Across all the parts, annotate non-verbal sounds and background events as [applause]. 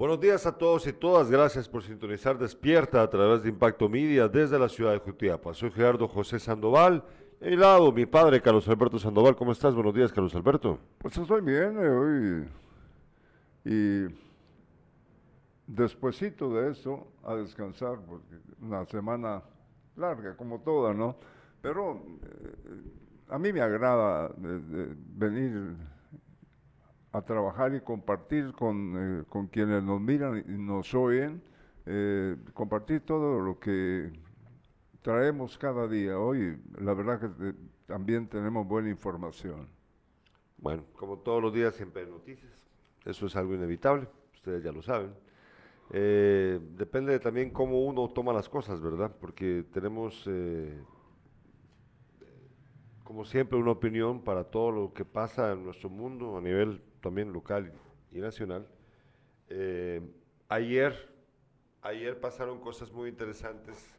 Buenos días a todos y todas. Gracias por sintonizar Despierta a través de Impacto Media desde la ciudad de Jutiapa. Soy Gerardo José Sandoval. A mi lado, mi padre, Carlos Alberto Sandoval. ¿Cómo estás? Buenos días, Carlos Alberto. Pues estoy bien eh, hoy. Y despuesito de eso, a descansar, porque una semana larga, como toda, ¿no? Pero eh, a mí me agrada de- de venir a trabajar y compartir con, eh, con quienes nos miran y nos oyen, eh, compartir todo lo que traemos cada día. Hoy, la verdad que eh, también tenemos buena información. Bueno, como todos los días, siempre hay noticias. Eso es algo inevitable. Ustedes ya lo saben. Depende de también cómo uno toma las cosas, ¿verdad? Porque tenemos, como siempre, una opinión para todo lo que pasa en nuestro mundo a nivel también local y nacional. Eh, ayer, ayer pasaron cosas muy interesantes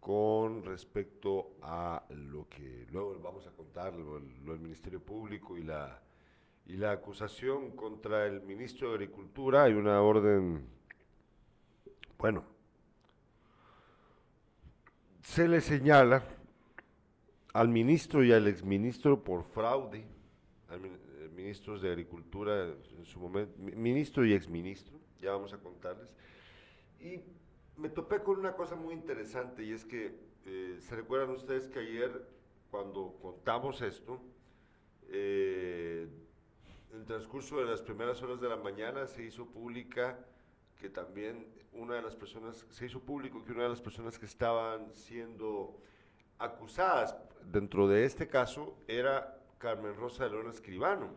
con respecto a lo que luego vamos a contar, lo, lo Ministerio Público y la, y la acusación contra el ministro de Agricultura. Hay una orden, bueno, se le señala al ministro y al exministro por fraude, al ministros de Agricultura en su momento, mi- ministro y exministro, ya vamos a contarles. Y me topé con una cosa muy interesante y es que, eh, ¿se recuerdan ustedes que ayer cuando contamos esto, eh, en el transcurso de las primeras horas de la mañana se hizo pública que también una de las personas, se hizo público que una de las personas que estaban siendo acusadas dentro de este caso era Carmen Rosa de León Escribano.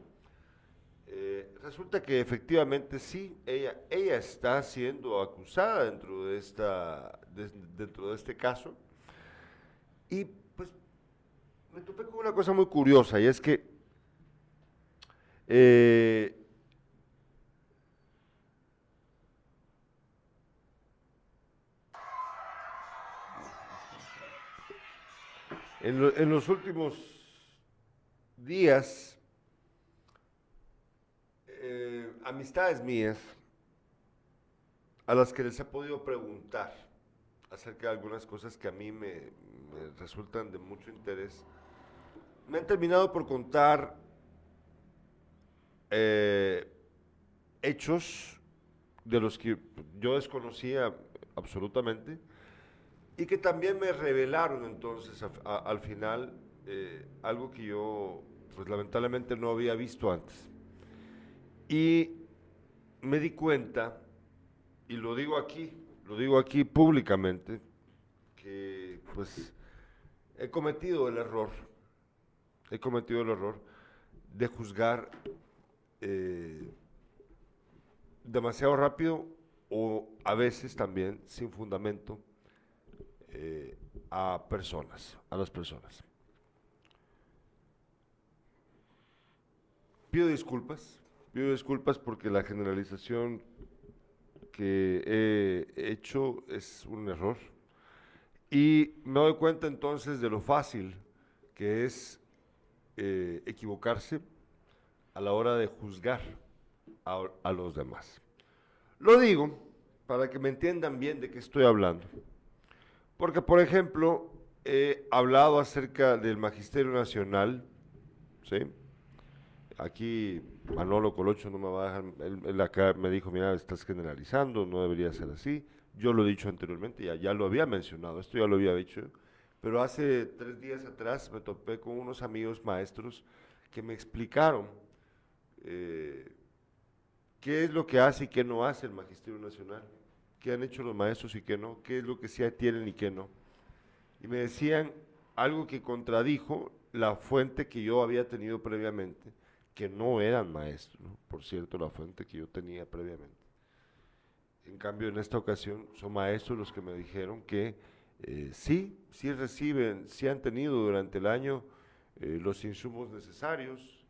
Eh, resulta que efectivamente sí, ella, ella está siendo acusada dentro de, esta, de- dentro de este caso. Y pues me topé con una cosa muy curiosa y es que eh, en los últimos días, eh, amistades mías a las que les he podido preguntar acerca de algunas cosas que a mí me, resultan de mucho interés, me han terminado por contar eh, hechos de los que yo desconocía absolutamente y que también me revelaron entonces al final eh, algo que yo pues lamentablemente no había visto antes. Y me di cuenta, y lo digo aquí, lo digo aquí públicamente, que pues he cometido el error, he cometido el error de juzgar eh, demasiado rápido o a veces también sin fundamento eh, a personas, a las personas. Pido disculpas, pido disculpas porque la generalización que he hecho es un error y me doy cuenta entonces de lo fácil que es eh, equivocarse a la hora de juzgar a, a los demás. Lo digo para que me entiendan bien de qué estoy hablando. Porque, por ejemplo, he hablado acerca del Magisterio Nacional, ¿sí? Aquí Manolo Colocho no me va a dejar, él, acá me dijo, mira, estás generalizando, no debería ser así. Yo lo he dicho anteriormente, ya, ya lo había mencionado, esto ya lo había dicho, pero hace tres días atrás me topé con unos amigos maestros que me explicaron eh, qué es lo que hace y qué no hace el Magisterio Nacional, qué han hecho los maestros y qué no, qué es lo que sí tienen y qué no. Y me decían algo que contradijo la fuente que yo había tenido previamente, que no eran maestros, ¿no? por cierto, la fuente que yo tenía previamente. En cambio, en esta ocasión son maestros los que me dijeron que eh, sí, sí reciben, sí han tenido durante el año eh, los insumos necesarios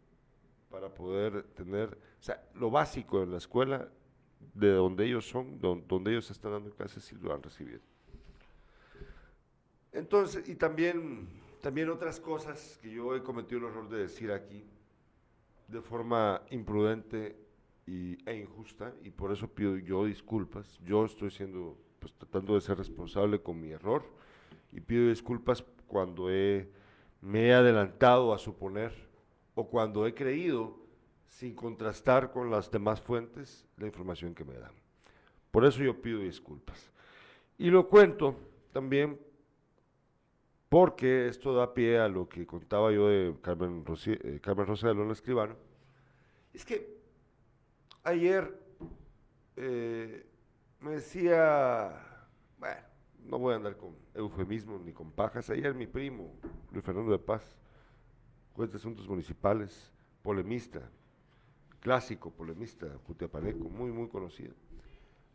para poder tener, o sea, lo básico en la escuela, de donde ellos son, don- donde ellos están dando clases, sí lo han recibido. Entonces, y también, también otras cosas que yo he cometido el error de decir aquí, de forma imprudente y, e injusta y por eso pido yo disculpas. Yo estoy siendo, pues tratando de ser responsable con mi error y pido disculpas cuando he, me he adelantado a suponer o cuando he creído sin contrastar con las demás fuentes la información que me dan. Por eso yo pido disculpas. Y lo cuento también porque esto da pie a lo que contaba yo de Carmen, eh, Carmen Rosa de Lona Escribano. Es que ayer eh, me decía, bueno, no voy a andar con eufemismos ni con pajas. Ayer mi primo, Luis Fernando de Paz, juez de asuntos municipales, polemista, clásico polemista, Jutiapaneco, muy, muy conocido.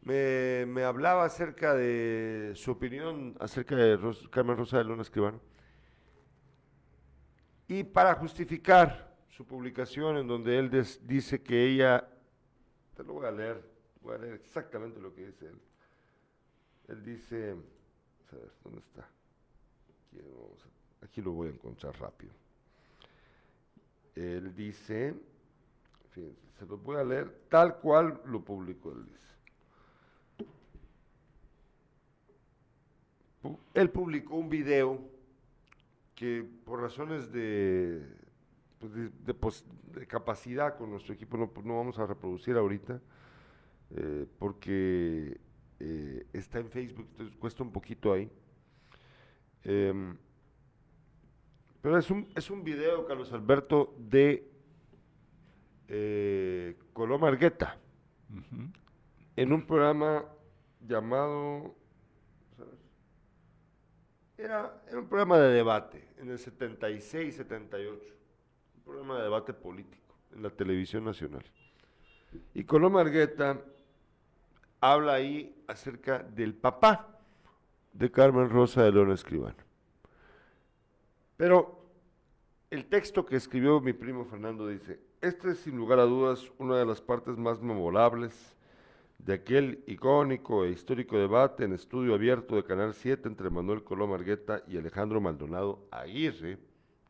Me, hablaba acerca de su opinión acerca de Carmen Rosa de Luna Escribano. Y para justificar su publicación en donde él dice que ella, te lo voy a leer, voy a leer exactamente lo que dice él. Él dice, a ver, ¿dónde está? Aquí, aquí lo voy a encontrar rápido. Él dice, fíjense, se los voy a leer tal cual lo publicó él dice. Él publicó un video que por razones de, pues, de, capacidad con nuestro equipo no, no vamos a reproducir ahorita, eh, porque eh, está en Facebook, entonces cuesta un poquito ahí. Em, pero es un, es un video, Carlos Alberto, de eh, Coloma Argueta, en un programa llamado era, un programa de debate en el 76, 78. Un programa de debate político en la televisión nacional. Y Coloma Argueta habla ahí acerca del papá de Carmen Rosa de León Escribano. Pero el texto que escribió mi primo Fernando dice, esta es sin lugar a dudas una de las partes más memorables de aquel icónico e histórico debate en estudio abierto de Canal 7 entre Manuel Colón Argueta y Alejandro Maldonado Aguirre.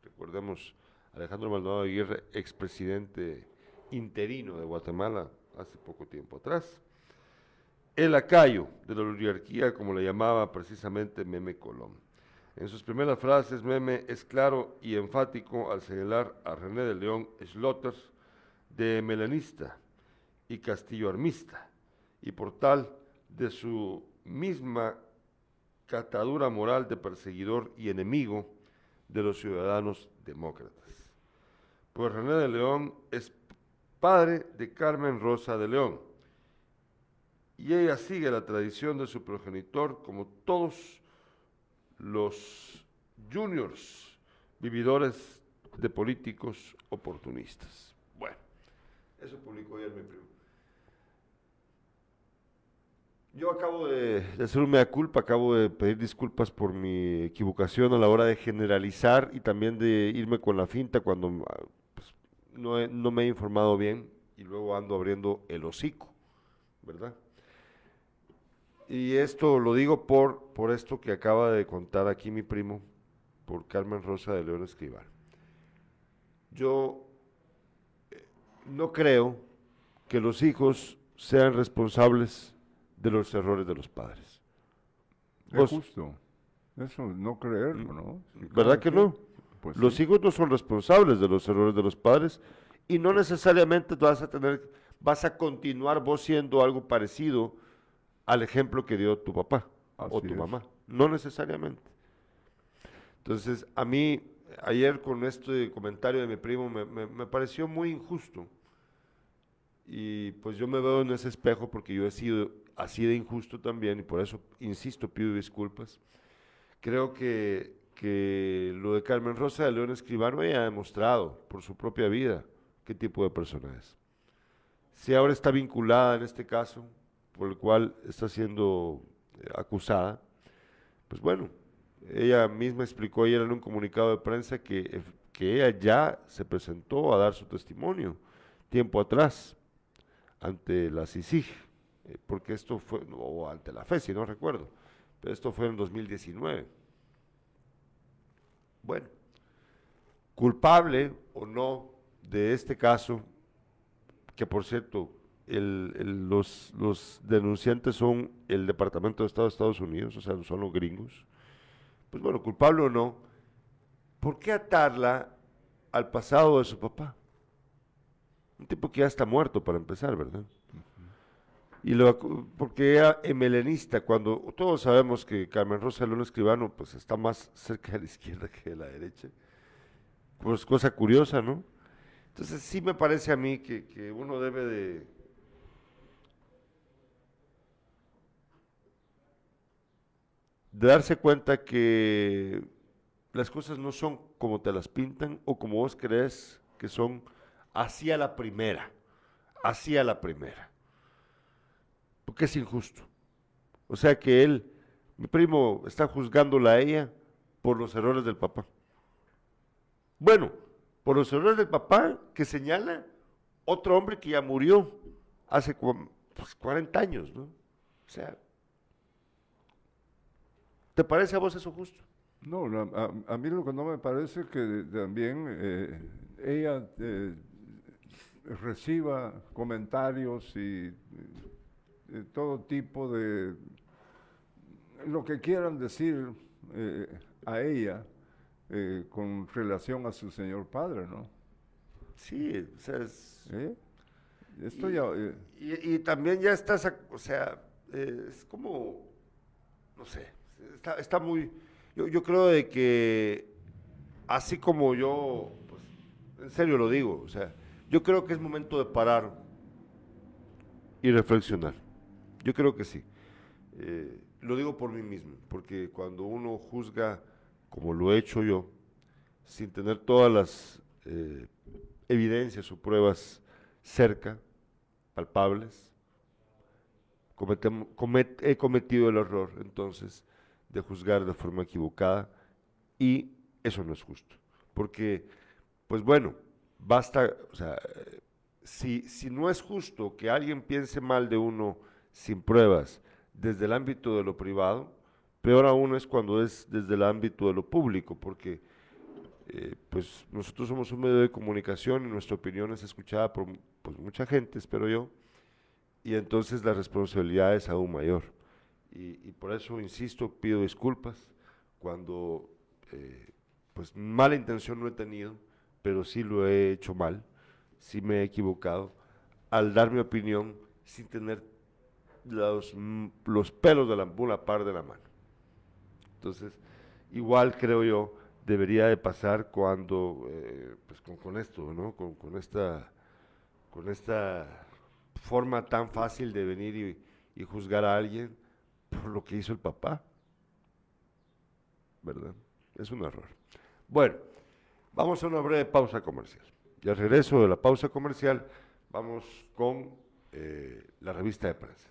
Recordemos, Alejandro Maldonado Aguirre, expresidente interino de Guatemala hace poco tiempo atrás. El acayo de la oligarquía, como le llamaba precisamente Meme Colón. En sus primeras frases, Meme es claro y enfático al señalar a René de León Schlotters de melanista y castillo armista y por tal de su misma catadura moral de perseguidor y enemigo de los ciudadanos demócratas. Pues René de León es padre de Carmen Rosa de León, y ella sigue la tradición de su progenitor como todos los juniors vividores de políticos oportunistas. Bueno, eso publicó ayer mi primo. Yo acabo de, hacer una culpa, acabo de pedir disculpas por mi equivocación a la hora de generalizar y también de irme con la finta cuando ah, pues, no, no me he informado bien y luego ando abriendo el hocico, ¿verdad? Y esto lo digo por, por esto que acaba de contar aquí mi primo, por Carmen Rosa de León Escribal. Yo eh, no creo que los hijos sean responsables de los errores de los padres. Es justo. Eso, no creerlo, ¿no? ¿Verdad que no? Pues los hijos no son responsables de los errores de los padres y no necesariamente vas a tener, vas a continuar vos siendo algo parecido al ejemplo que dio tu papá o tu mamá. No necesariamente. Entonces, a mí, ayer con este comentario de mi primo, me, me pareció muy injusto. Y pues yo me veo en ese espejo porque yo he sido así de injusto también, y por eso, insisto, pido disculpas. Creo que, que lo de Carmen Rosa de León Escribano ya ha demostrado por su propia vida qué tipo de persona es. Si ahora está vinculada en este caso, por el cual está siendo eh, acusada, pues bueno, ella misma explicó ayer en un comunicado de prensa que, que ella ya se presentó a dar su testimonio tiempo atrás ante la CICIG eh, porque esto fue, o ante la fe, si no recuerdo, pero esto fue en 2019. Bueno, culpable o no de este caso, que por cierto los, los denunciantes son el Departamento de Estado de Estados Unidos, o sea, son los gringos. Pues bueno, culpable o no, ¿por qué atarla al pasado de su papá? Un tipo que ya está muerto para empezar, ¿verdad? Y lo, porque era emelenista, cuando todos sabemos que Carmen Rosa Luna Escribano pues está más cerca de la izquierda que de la derecha. Pues cosa curiosa, ¿no? Entonces sí me parece a mí que, que uno debe de... de darse cuenta que las cosas no son como te las pintan o como vos crees que son hacia la primera, hacia la primera. Porque es injusto. O sea que él, mi primo, está juzgándola a ella por los errores del papá. Bueno, por los errores del papá que señala otro hombre que ya murió hace 40 pues, años, ¿no? O sea, ¿te parece a vos eso justo? No, a, mí lo que no me parece que también eh, ella eh, reciba comentarios y, todo tipo de lo que quieran decir eh, a ella con relación a su señor padre, ¿no? Sí, o sea, es, Esto y, ya, y, también ya estás, o sea, es como, no sé, está, está muy yo, yo creo de que, así como yo, pues, en serio lo digo, o sea, yo creo que es momento de parar y reflexionar. Yo creo que sí. Eh, lo digo por mí mismo, porque cuando uno juzga, como lo he hecho yo, sin tener todas las eh, evidencias o pruebas cerca, palpables, he cometido el error entonces de juzgar de forma equivocada y eso no es justo. Porque, pues bueno, basta, o sea, si, si no es justo que alguien piense mal de uno sin pruebas desde el ámbito de lo privado, peor aún es cuando es desde el ámbito de lo público, porque eh, pues nosotros somos un medio de comunicación y nuestra opinión es escuchada por pues, mucha gente, espero yo, y entonces la responsabilidad es aún mayor. Y, por eso, insisto, pido disculpas cuando, eh, pues, mala intención no he tenido, pero sí lo he hecho mal, sí me he equivocado, al dar mi opinión sin tener los, los pelos de la ambula par de la mano. Entonces, igual creo yo, debería de pasar cuando, eh, pues con, esto, ¿no? Con, con, esta, con esta forma tan fácil de venir y, y juzgar a alguien por lo que hizo el papá. ¿Verdad? Es un error. Bueno, vamos a una breve pausa comercial. Y al regreso de la pausa comercial, vamos con eh, la revista de prensa.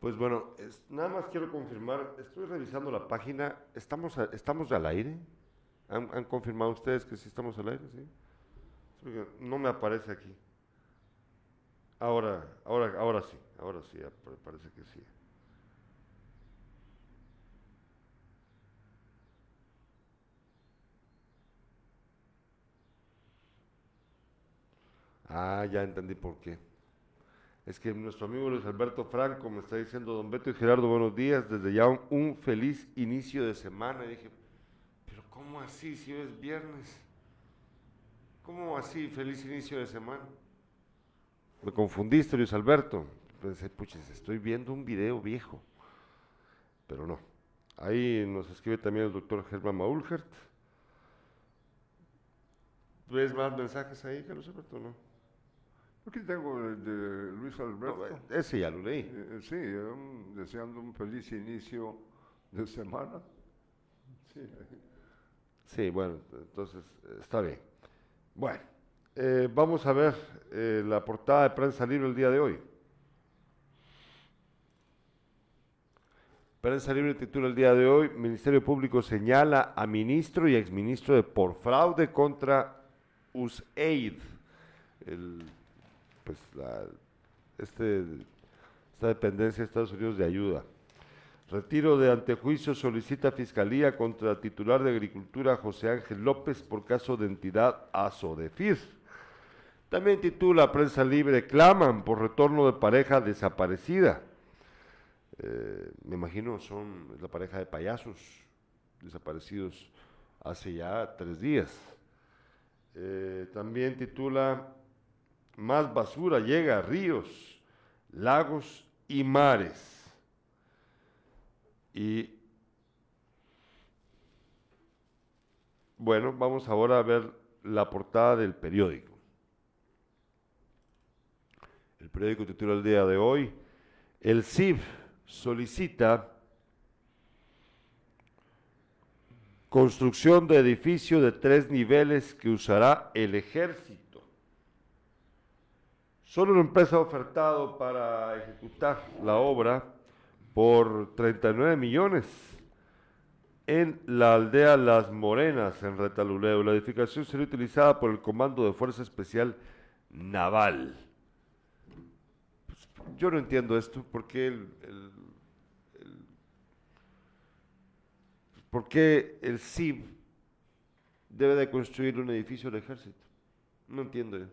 Pues bueno, nada más quiero confirmar, estoy revisando la página, ¿estamos, estamos al aire? ¿Han, confirmado ustedes que sí estamos al aire? ¿sí? No me aparece aquí. Ahora, ahora, ahora sí, ahora sí, parece que sí. Ah, ya entendí por qué. Es que nuestro amigo Luis Alberto Franco me está diciendo, don Beto y Gerardo, buenos días, desde ya un, feliz inicio de semana. Y dije, pero ¿cómo así si hoy es viernes? ¿Cómo así feliz inicio de semana? Me confundiste, Luis Alberto. Pensé, puches, estoy viendo un video viejo. Pero no. Ahí nos escribe también el doctor Germán Maulhert. ¿Ves más mensajes ahí, Carlos Alberto? No. Aquí tengo el de Luis Alberto. No, ese ya lo leí. Eh, eh, sí, um, deseando un feliz inicio de semana. Sí, Sí, bueno, entonces eh, está bien. Bueno, eh, vamos a ver eh, la portada de prensa libre el día de hoy. Prensa libre titula el día de hoy, Ministerio Público señala a ministro y exministro de por fraude contra USAID. El, pues este, esta dependencia de Estados Unidos de ayuda. Retiro de antejuicio solicita Fiscalía contra titular de Agricultura José Ángel López por caso de entidad ASODEFIR. También titula Prensa Libre, claman por retorno de pareja desaparecida. Eh, me imagino son la pareja de payasos desaparecidos hace ya tres días. Eh, también titula Más basura llega a ríos, lagos y mares. Y bueno, vamos ahora a ver la portada del periódico. El periódico titula el día de hoy, el CIF solicita construcción de edificio de tres niveles que usará el ejército. Solo una empresa ha ofertado para ejecutar la obra por 39 millones en la aldea Las Morenas, en Retaluleo. La edificación será utilizada por el Comando de Fuerza Especial Naval. Pues, yo no entiendo esto, ¿por qué el, el- el- por qué el CIB debe de construir un edificio del ejército? No entiendo yo.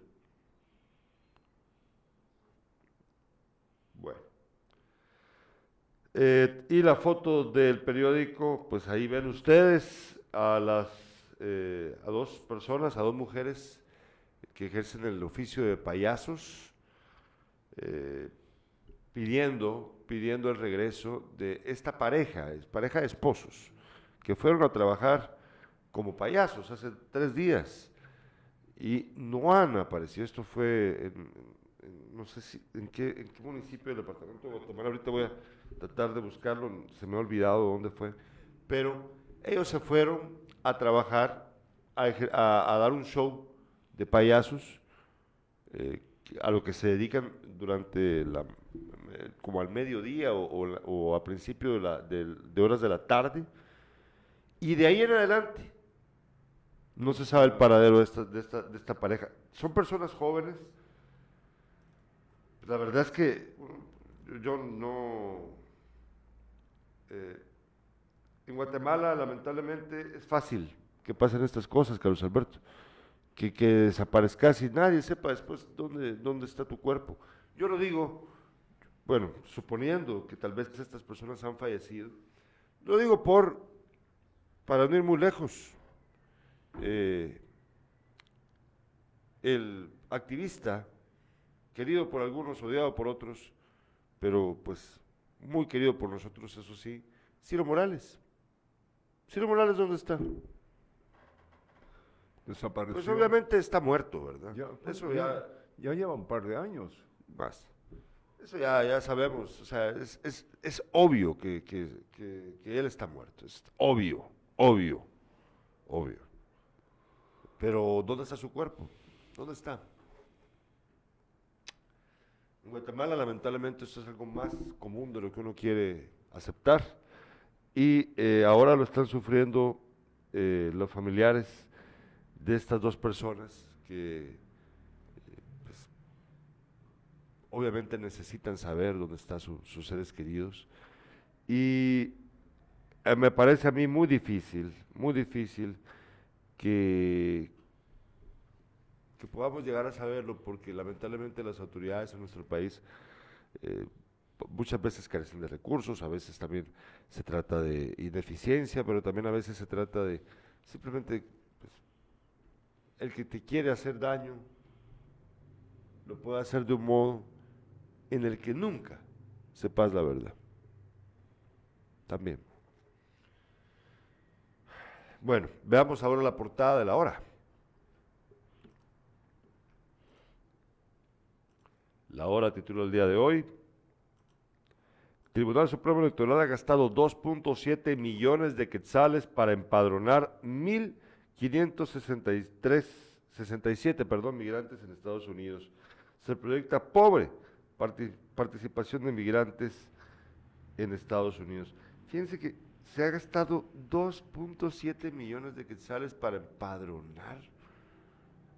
Bueno. Eh, y la foto del periódico, pues ahí ven ustedes a las eh, a dos personas, a dos mujeres que ejercen el oficio de payasos, eh, pidiendo, pidiendo el regreso de esta pareja, pareja de esposos, que fueron a trabajar como payasos hace tres días y no han aparecido. Esto fue en- no sé si, en qué, en qué municipio del departamento de Guatemala, ahorita voy a tratar de buscarlo, se me ha olvidado dónde fue, pero ellos se fueron a trabajar, a, dar un show de payasos, eh, a lo que se dedican durante la, eh, como al mediodía o, a principio de, horas de la tarde, y de ahí en adelante no se sabe el paradero de esta, de esta, de esta pareja. Son personas jóvenes. La verdad es que yo no... eh, en Guatemala, lamentablemente, es fácil que pasen estas cosas, Carlos Alberto. Que, que desaparezcas y nadie sepa después dónde, dónde está tu cuerpo. Yo lo digo, bueno, suponiendo que tal vez estas personas han fallecido, lo digo por, para no ir muy lejos, eh, el activista, querido por algunos, odiado por otros, pero pues muy querido por nosotros, eso sí, Ciro Morales. Ciro Morales, ¿dónde está? Desapareció. Pues obviamente está muerto, ¿verdad? Ya, Eso ya, ya, ya lleva un par de años. más. Eso ya, ya sabemos, o sea, es, es, es obvio que, que, que- que él está muerto, es obvio, obvio, obvio. Pero ¿dónde está su cuerpo? ¿Dónde está? Guatemala lamentablemente esto es algo más común de lo que uno quiere aceptar y eh, ahora lo están sufriendo eh, los familiares de estas dos personas que eh, pues, obviamente necesitan saber dónde están su- sus seres queridos. Y me parece a mí muy difícil, muy difícil que, que podamos llegar a saberlo, porque lamentablemente las autoridades en nuestro país eh, muchas veces carecen de recursos, a veces también se trata de ineficiencia, pero también a veces se trata de simplemente pues, el que te quiere hacer daño lo puede hacer de un modo en el que nunca sepas la verdad. También. Bueno, veamos ahora la portada de la hora. La hora titula el día de hoy. Tribunal Supremo Electoral ha gastado 2.7 millones de quetzales para empadronar 1.563, 67, perdón, migrantes en Estados Unidos. Se proyecta pobre parti- participación de migrantes en Estados Unidos. Fíjense que se ha gastado 2.7 millones de quetzales para empadronar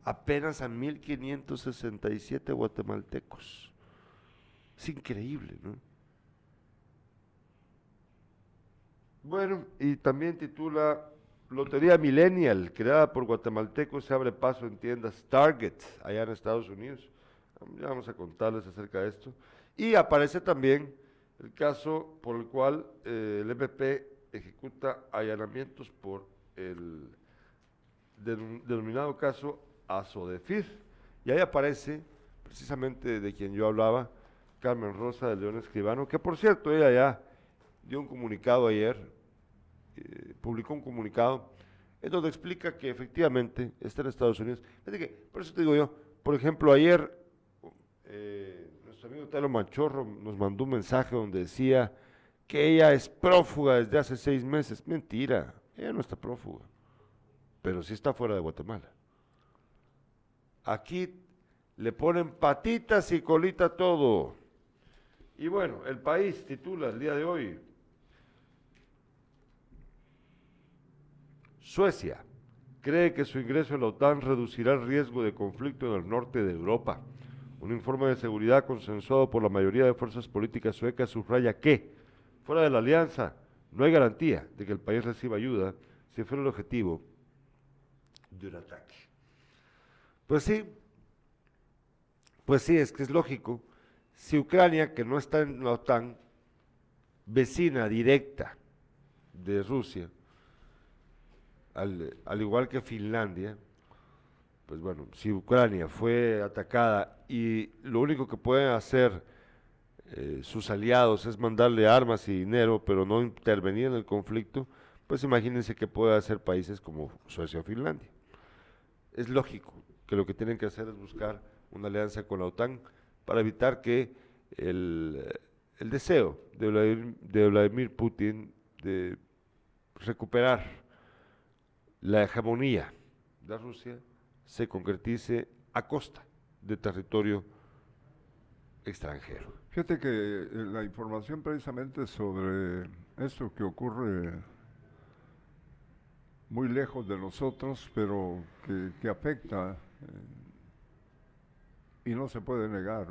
apenas a 1.567 guatemaltecos. Es increíble, ¿no? Bueno, y también titula Lotería Millennial, creada por guatemaltecos, se abre paso en tiendas Target, allá en Estados Unidos. Ya vamos a contarles acerca de esto. Y aparece también el caso por el cual eh, el MP ejecuta allanamientos por el denominado caso Asodefir. Y ahí aparece, precisamente de quien yo hablaba, Carmen Rosa de León Escribano, que por cierto ella ya dio un comunicado ayer, eh, publicó un comunicado, en donde explica que efectivamente está en Estados Unidos. Por eso te digo yo, por ejemplo, ayer eh, nuestro amigo Talo Machorro nos mandó un mensaje donde decía que ella es prófuga desde hace seis meses. Mentira, ella no está prófuga, pero sí está fuera de Guatemala. Aquí le ponen patitas y colita a todo. Y bueno, el país titula el día de hoy. Suecia cree que su ingreso en la OTAN reducirá el riesgo de conflicto en el norte de Europa. Un informe de seguridad consensuado por la mayoría de fuerzas políticas suecas subraya que, fuera de la alianza, no hay garantía de que el país reciba ayuda si fuera el objetivo de un ataque. Pues sí, pues sí, es que es lógico. Si Ucrania, que no está en la OTAN, vecina directa de Rusia, al, al igual que Finlandia, pues bueno, si Ucrania fue atacada y lo único que pueden hacer eh, sus aliados es mandarle armas y dinero, pero no intervenir en el conflicto, pues imagínense qué puede hacer países como Suecia o Finlandia. Es lógico que lo que tienen que hacer es buscar una alianza con la OTAN para evitar que el, eh, el deseo de Vladimir, de Vladimir Putin de recuperar la hegemonía de Rusia se concretice a costa de territorio extranjero. Fíjate que eh, la información precisamente sobre esto que ocurre muy lejos de nosotros, pero que, que afecta eh, y no se puede negar.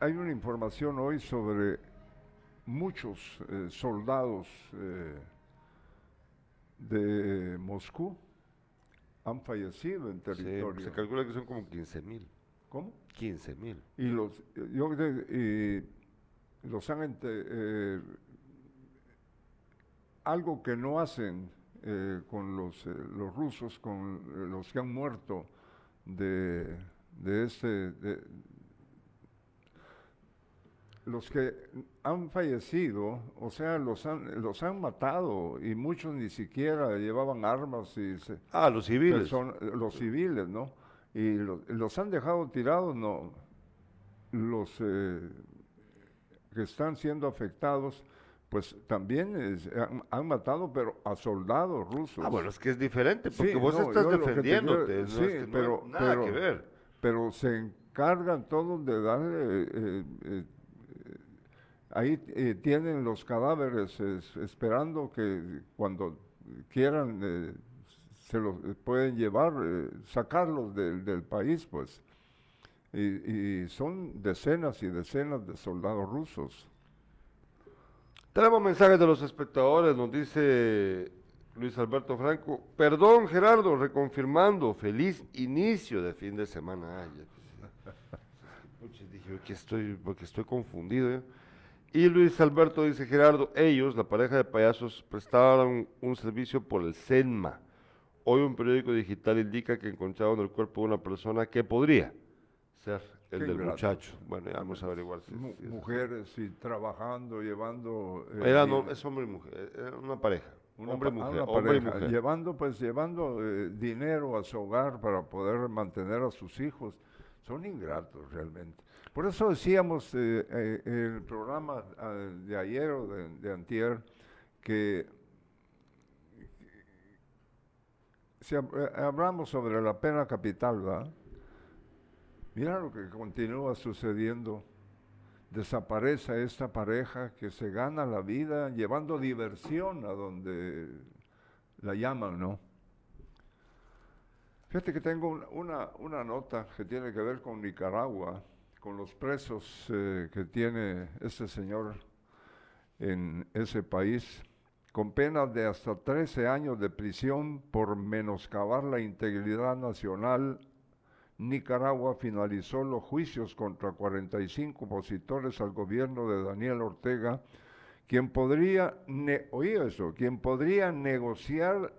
Hay una información hoy sobre muchos eh, soldados eh, de Moscú han fallecido en Sí, territorio. se calcula que son como 15 mil. ¿Cómo? 15 mil. y los yo y los han ente- algo que no hacen eh, con los eh, los rusos con eh, los que han muerto de de este de- los que han fallecido, o sea, los han, los han matado y muchos ni siquiera llevaban armas y se, Ah, los civiles. person- los civiles, ¿no? Y lo- los han dejado tirados, no. Los eh, que están siendo afectados, pues también es- han, han matado, pero a soldados rusos. Ah, bueno, es que es diferente, porque Sí, vos no, estás defendiéndote. no sí, es que pero- nada pero- que ver. Pero se encargan todos de darle. eh, eh, eh, ahí eh, tienen los cadáveres es- esperando que cuando quieran se los pueden llevar, sacarlos del, del país, pues. Y, y son decenas y decenas de soldados rusos. Tenemos mensajes de los espectadores, nos dice Luis Alberto Franco. Perdón, Gerardo, reconfirmando, feliz inicio de fin de semana. Ay, dije porque estoy confundido. ¿eh? Y Luis Alberto dice, Gerardo, ellos, la pareja de payasos, prestaron un servicio por el SENMA. Hoy un periódico digital indica que encontraron el cuerpo de una persona que podría ser el del muchacho. Bueno, ya vamos a averiguar si, Mujeres, y trabajando, llevando... Eh, era, no, es hombre y mujer, era una pareja. Un hombre, mujer, hombre y mujer. Llevando, pues, llevando eh, dinero a su hogar para poder mantener a sus hijos. Son ingratos realmente. Por eso decíamos eh, en el programa ah, de ayer o de, de antier que si hablamos sobre la pena capital, ¿verdad? Mira lo que continúa sucediendo. Desaparece esta pareja que se gana la vida llevando diversión a donde la llaman, ¿no? Fíjate que tengo una, una nota que tiene que ver con Nicaragua, con los presos eh, que tiene ese señor en ese país, con penas de hasta 13 años de prisión por menoscabar la integridad nacional Nicaragua finalizó los juicios contra 45 opositores al gobierno de Daniel Ortega, quien podría, eso, quien podría negociar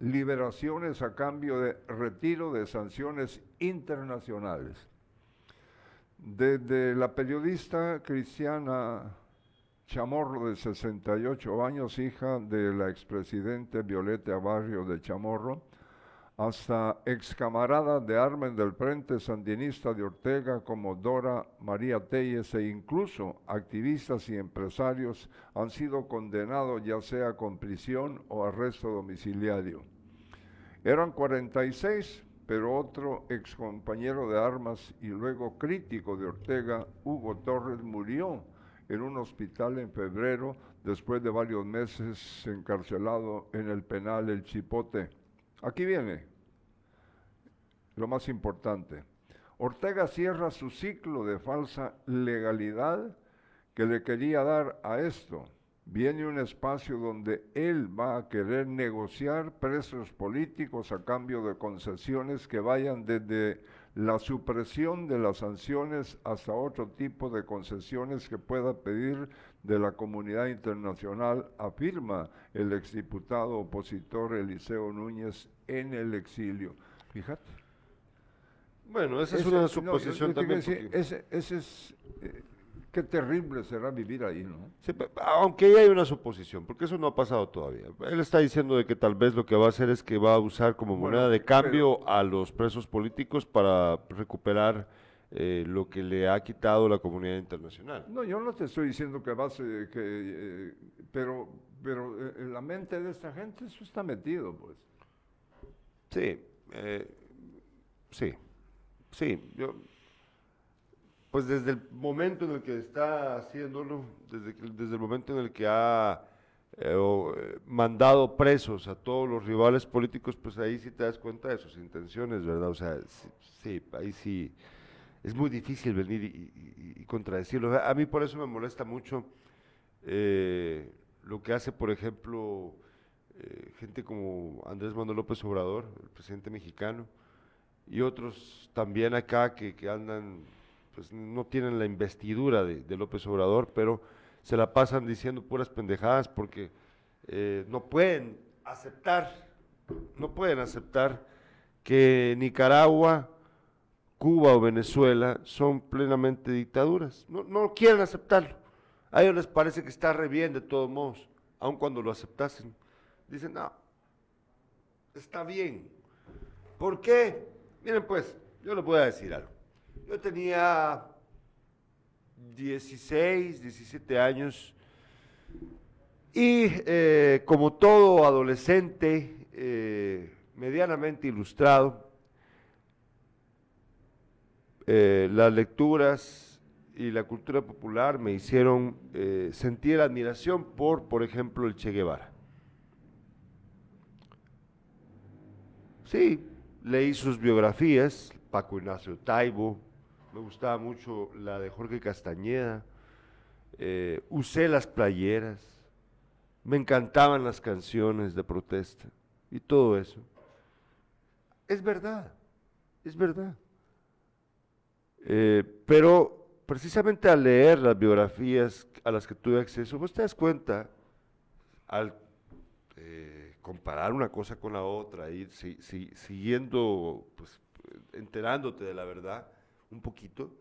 liberaciones a cambio de retiro de sanciones internacionales. Desde la periodista cristiana Chamorro de 68 años, hija de la expresidente Violeta Barrio de Chamorro, hasta ex camarada de Armen del Frente Sandinista de Ortega como Dora María Telles e incluso activistas y empresarios han sido condenados ya sea con prisión o arresto domiciliario. Eran 46, pero otro ex compañero de armas y luego crítico de Ortega, Hugo Torres, murió en un hospital en febrero después de varios meses encarcelado en el penal El Chipote. Aquí viene lo más importante. Ortega cierra su ciclo de falsa legalidad que le quería dar a esto. Viene un espacio donde él va a querer negociar presos políticos a cambio de concesiones que vayan desde la supresión de las sanciones hasta otro tipo de concesiones que pueda pedir de la comunidad internacional, afirma el exdiputado opositor Eliseo Núñez en el exilio. Fíjate. Bueno, esa es una suposición también. ese, es, eh, qué terrible será vivir ahí, ¿no? aunque ahí hay una suposición, porque eso no ha pasado todavía. Él está diciendo de que tal vez lo que va a hacer es que va a usar como moneda de cambio a los presos políticos para recuperar eh, lo que le ha quitado la comunidad internacional. No, yo no te estoy diciendo que vas, eh, que, pero, pero en la mente de esta gente eso está metido, pues. Sí, sí. Sí, yo, pues desde el momento en el que está haciéndolo, desde, desde el momento en el que ha eh, eh, mandado presos a todos los rivales políticos, pues ahí sí te das cuenta de sus intenciones, ¿verdad? O sea, sí, ahí sí es muy difícil venir y, contradecirlo. A mí por eso me molesta mucho eh, lo que hace, por ejemplo, gente como Andrés Manuel López Obrador, el presidente mexicano, y otros también acá que, andan, pues no tienen la investidura de, López Obrador, pero se la pasan diciendo puras pendejadas porque eh, no pueden aceptar, no pueden aceptar que Nicaragua, Cuba o Venezuela son plenamente dictaduras. No, no quieren aceptarlo. A ellos les parece que está re bien de todos modos, aun cuando lo aceptasen. Dicen, no, está bien. ¿Por qué? Miren pues, yo les voy a decir algo. Yo tenía 16, 17 años y eh, como todo adolescente eh, medianamente ilustrado, eh, las lecturas y la cultura popular me hicieron sentir admiración por, por ejemplo, el Che Guevara. Sí, leí sus biografías, Paco Ignacio Taibo, me gustaba mucho la de Jorge Castañeda, eh, usé las playeras, me encantaban las canciones de protesta y todo eso. Es verdad, es verdad. Eh, pero precisamente al leer las biografías a las que tuve acceso, vos te das cuenta, al eh, comparar una cosa con la otra, ir siguiendo, pues, enterándote de la verdad un poquito,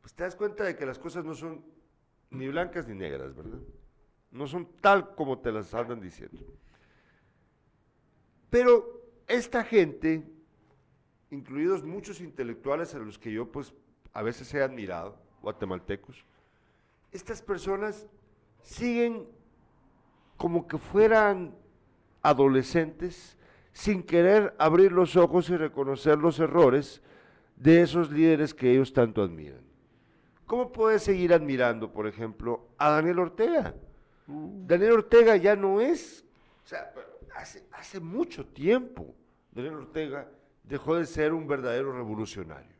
pues te das cuenta de que las cosas no son ni blancas ni negras, ¿verdad? No son tal como te las andan diciendo. Pero esta gente, incluidos muchos intelectuales a los que yo pues a veces he admirado, guatemaltecos, estas personas siguen como que fueran adolescentes sin querer abrir los ojos y reconocer los errores de esos líderes que ellos tanto admiran. ¿Cómo puedes seguir admirando, por ejemplo, a Daniel Ortega? Uh. Daniel Ortega ya no es, o sea, hace, hace mucho tiempo Daniel Ortega dejó de ser un verdadero revolucionario.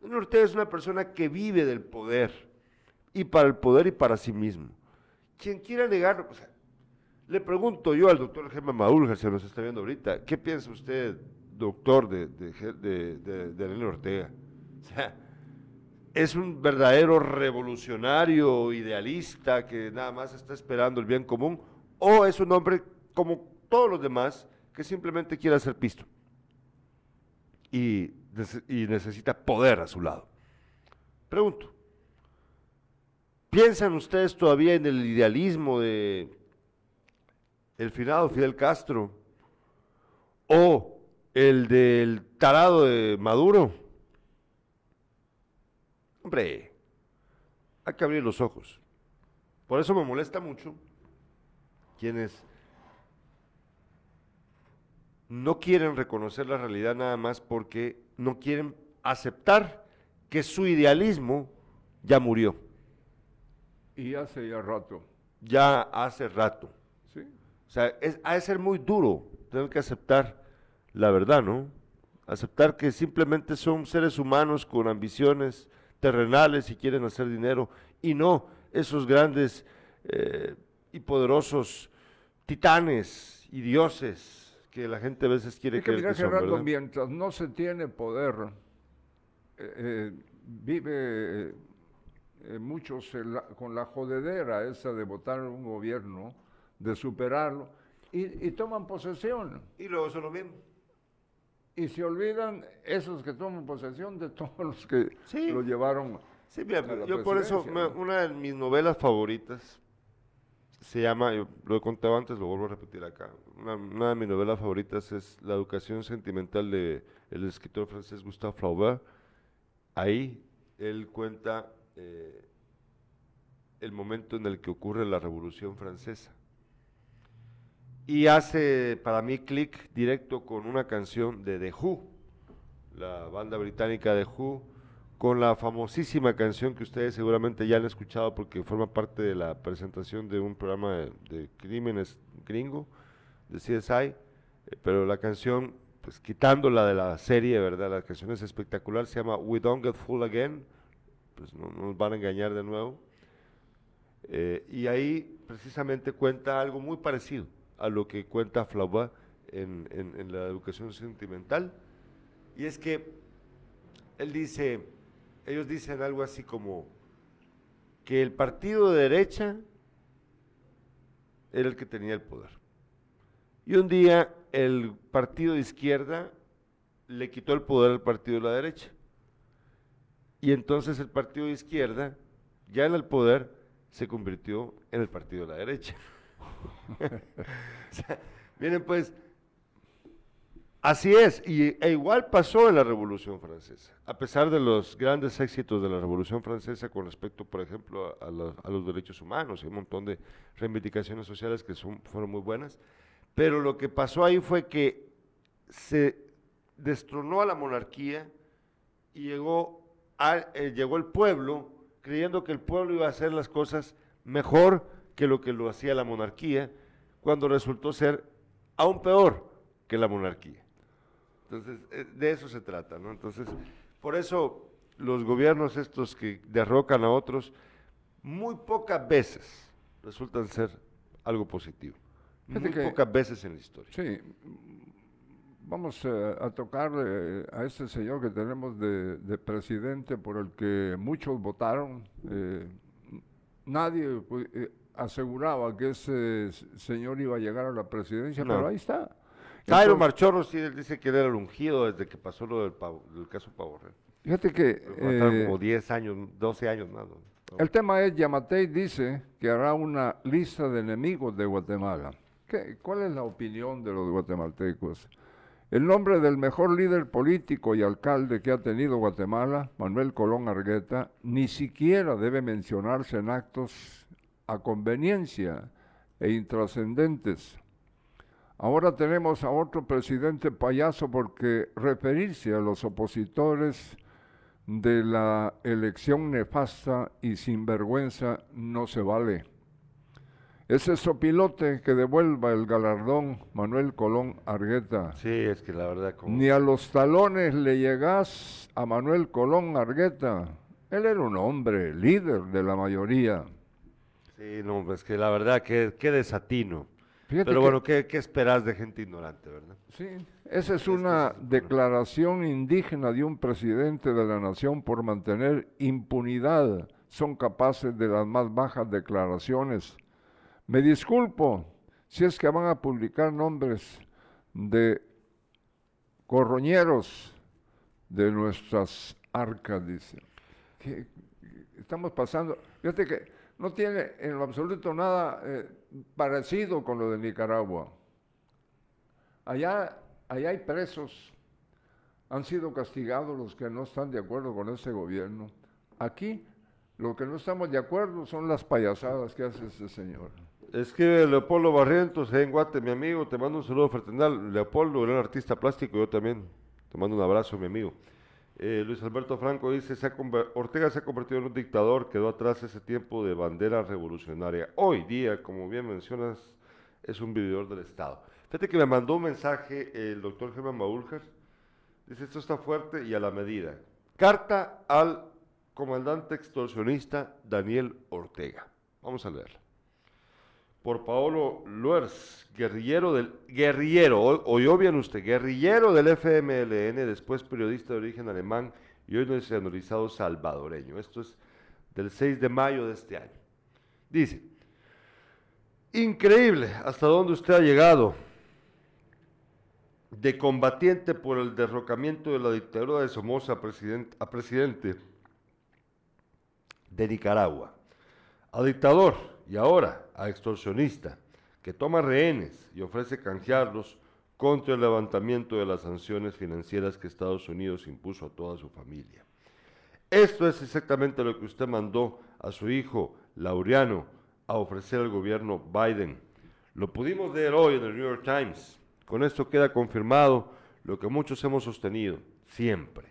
Daniel Ortega es una persona que vive del poder, y para el poder y para sí mismo. Quien quiera negarlo, o sea, le pregunto yo al doctor Germán Maúlgar, se nos está viendo ahorita, ¿qué piensa usted, doctor, de, de, Ortega? Es un verdadero revolucionario, idealista, que nada más está esperando el bien común, o es un hombre como todos los demás que simplemente quiere hacer pisto y, y necesita poder a su lado. Pregunto, ¿piensan ustedes todavía en el idealismo de el finado Fidel Castro o el del tarado de Maduro? Hombre, hay que abrir los ojos. Por eso me molesta mucho quienes no quieren reconocer la realidad nada más porque no quieren aceptar que su idealismo ya murió. Y hace ya rato. Ya hace rato. O sea, es, ha de ser muy duro tener que aceptar la verdad, ¿no? Aceptar que simplemente son seres humanos con ambiciones, terrenales y quieren hacer dinero, y no esos grandes eh, y poderosos titanes y dioses que la gente a veces quiere que, que son, mientras no se tiene poder, eh, eh, vive muchos con la jodedera esa de votar un gobierno, de superarlo, y, y toman posesión. Y luego son lo mismo y se olvidan esos que toman posesión de [laughs] todos los que lo llevaron. Sí, yo por eso, una de mis novelas favoritas se llama, yo lo he contado antes, lo vuelvo a repetir acá. Una, de mis novelas favoritas es La educación sentimental de el escritor francés Gustave Flaubert. Ahí él cuenta eh, el momento en el que ocurre la Revolución Francesa y hace para mí clic directo con una canción de The Who, la banda británica The Who, con la famosísima canción que ustedes seguramente ya han escuchado porque forma parte de la presentación de un programa de, crímenes gringo, de CSI, pero la canción, pues quitándola de la serie, ¿verdad? La canción es espectacular, se llama We Don't Get Full Again, pues no, nos van a engañar de nuevo. Eh, y ahí precisamente cuenta algo muy parecido a lo que cuenta Flaubert en, en, la educación sentimental. Y es que él dice, ellos dicen algo así como que el partido de derecha era el que tenía el poder. Y un día el partido de izquierda le quitó el poder al partido de la derecha. Y entonces el partido de izquierda, ya en el poder, se convirtió en el partido de la derecha. [laughs] miren pues, así es, y, e igual pasó en la Revolución Francesa, a pesar de los grandes éxitos de la Revolución Francesa con respecto, por ejemplo, a, los derechos humanos, hay un montón de reivindicaciones sociales que son, fueron muy buenas, pero lo que pasó ahí fue que se destronó a la monarquía y llegó, eh, llegó el pueblo creyendo que el pueblo iba a hacer las cosas mejor que lo que lo hacía la monarquía, cuando resultó ser aún peor que la monarquía. Entonces, eh, de eso se trata, ¿no? Entonces, Por eso los gobiernos estos que derrocan a otros, muy pocas veces resultan ser algo positivo. Muy que- pocas veces en la historia. Sí, vamos eh, a tocar eh, a este señor que tenemos de, de presidente por el que muchos votaron. eh, nadie eh, aseguraba que ese señor iba a llegar a la presidencia, pero ahí está. Jairo Entonces, Marchorro sí él dice que él era el ungido desde que pasó lo del, pavo- del caso Pavo Real. Fíjate que eh, como 10 años, 12 años más. ¿no? el tema es, Yamatei dice que hará una lista de enemigos de Guatemala. ¿Qué- ¿Cuál es la opinión de los guatemaltecos? El nombre del mejor líder político y alcalde que ha tenido Guatemala, Manuel Colón Argueta, ni siquiera debe mencionarse en actos a conveniencia e intrascendentes. Ahora tenemos a otro presidente payaso porque referirse a los opositores de la elección nefasta y sinvergüenza no se vale. Ese sopilote que devuelva el galardón Manuel Colón Argueta. Sí, es que la verdad como... Ni a los talones le llegás a Manuel Colón Argueta. Él era un hombre, líder de la mayoría. Sí, no, es que la verdad que, qué desatino. Fíjate Pero que- bueno, ¿qué, qué esperas de gente ignorante, verdad? Sí, esa es una declaración indígena de un presidente de la nación por mantener impunidad. Son capaces de las más bajas declaraciones. Me disculpo si es que van a publicar nombres de corroñeros de nuestras arcas, dice. ¿Qué- estamos pasando, fíjate que no tiene en lo absoluto nada eh, parecido con lo de Nicaragua. Allá, allá hay presos, han sido castigados los que no están de acuerdo con ese gobierno. Aquí, lo que no estamos de acuerdo son las payasadas que hace ese señor. Escribe Leopoldo Barrientos en Guate, mi amigo, te mando un saludo fraternal. Leopoldo, gran artista plástico, yo también. Te mando un abrazo, mi amigo. Eh, Luis Alberto Franco dice, Ortega se ha convertido en un dictador, quedó atrás ese tiempo de bandera revolucionaria. Hoy día, como bien mencionas, es un vividor del Estado. Fíjate que me mandó un mensaje el doctor Germán Baúljar. Dice, esto está fuerte y a la medida. Carta al comandante extorsionista Daniel Ortega. Vamos a leerla por Paolo Luers, guerrillero del guerrillero, oyó bien usted, guerrillero del FMLN, después periodista de origen alemán y hoy nacionalizado salvadoreño. Esto es del 6 de mayo de este año. Dice, increíble hasta dónde usted ha llegado de combatiente por el derrocamiento de la dictadura de Somoza a presidente de Nicaragua a dictador y ahora a extorsionista que toma rehenes y ofrece canjearlos contra el levantamiento de las sanciones financieras que Estados Unidos impuso a toda su familia. Esto es exactamente lo que usted mandó a su hijo Laureano a ofrecer al gobierno Biden. Lo pudimos leer hoy en el New York Times. Con esto queda confirmado lo que muchos hemos sostenido siempre.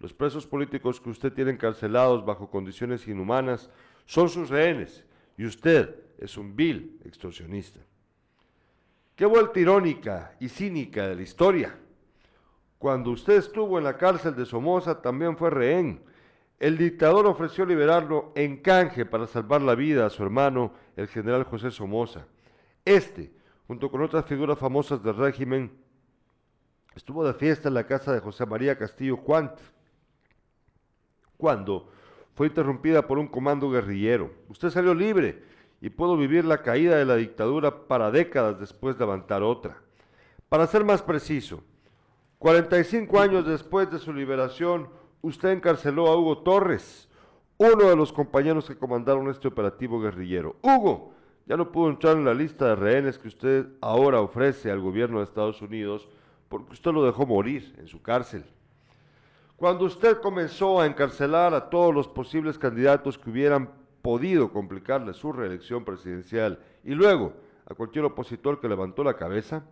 Los presos políticos que usted tiene encarcelados bajo condiciones inhumanas son sus rehenes y usted es un vil extorsionista. Qué vuelta irónica y cínica de la historia. Cuando usted estuvo en la cárcel de Somoza también fue rehén. El dictador ofreció liberarlo en canje para salvar la vida a su hermano, el general José Somoza. Este, junto con otras figuras famosas del régimen, estuvo de fiesta en la casa de José María Castillo Cuant, cuando fue interrumpida por un comando guerrillero. Usted salió libre y pudo vivir la caída de la dictadura para décadas después de levantar otra. Para ser más preciso, 45 años después de su liberación, usted encarceló a Hugo Torres, uno de los compañeros que comandaron este operativo guerrillero. Hugo ya no pudo entrar en la lista de rehenes que usted ahora ofrece al gobierno de Estados Unidos porque usted lo dejó morir en su cárcel. Cuando usted comenzó a encarcelar a todos los posibles candidatos que hubieran podido complicarle su reelección presidencial y luego a cualquier opositor que levantó la cabeza,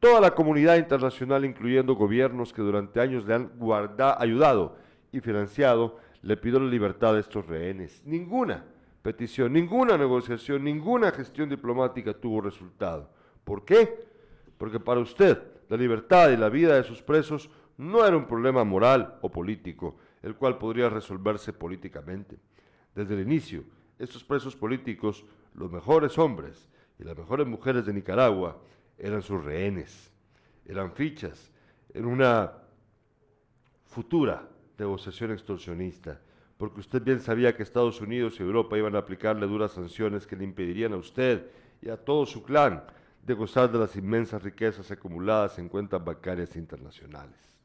toda la comunidad internacional, incluyendo gobiernos que durante años le han guarda- ayudado y financiado, le pidió la libertad de estos rehenes. Ninguna petición, ninguna negociación, ninguna gestión diplomática tuvo resultado. ¿Por qué? Porque para usted la libertad y la vida de sus presos no era un problema moral o político, el cual podría resolverse políticamente. Desde el inicio, estos presos políticos, los mejores hombres y las mejores mujeres de Nicaragua, eran sus rehenes, eran fichas en una futura negociación extorsionista, porque usted bien sabía que Estados Unidos y Europa iban a aplicarle duras sanciones que le impedirían a usted y a todo su clan de gozar de las inmensas riquezas acumuladas en cuentas bancarias internacionales.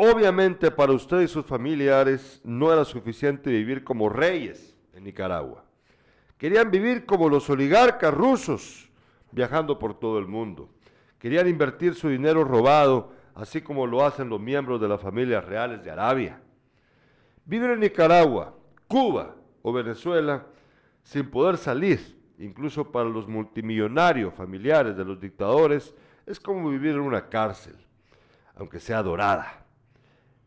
Obviamente para usted y sus familiares no era suficiente vivir como reyes en Nicaragua. Querían vivir como los oligarcas rusos, viajando por todo el mundo. Querían invertir su dinero robado, así como lo hacen los miembros de las familias reales de Arabia. Vivir en Nicaragua, Cuba o Venezuela sin poder salir, incluso para los multimillonarios familiares de los dictadores, es como vivir en una cárcel, aunque sea dorada.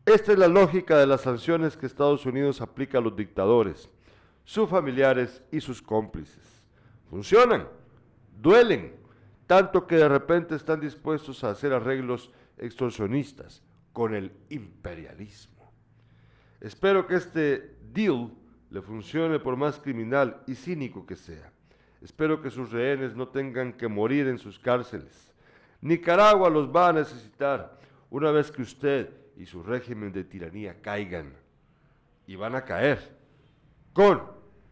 Esta es la lógica de las sanciones que Estados Unidos aplica a los dictadores, sus familiares y sus cómplices. Funcionan, duelen, tanto que de repente están dispuestos a hacer arreglos extorsionistas con el imperialismo. Espero que este deal le funcione por más criminal y cínico que sea. Espero que sus rehenes no tengan que morir en sus cárceles. Nicaragua los va a necesitar una vez que usted y su régimen de tiranía caigan. Y van a caer con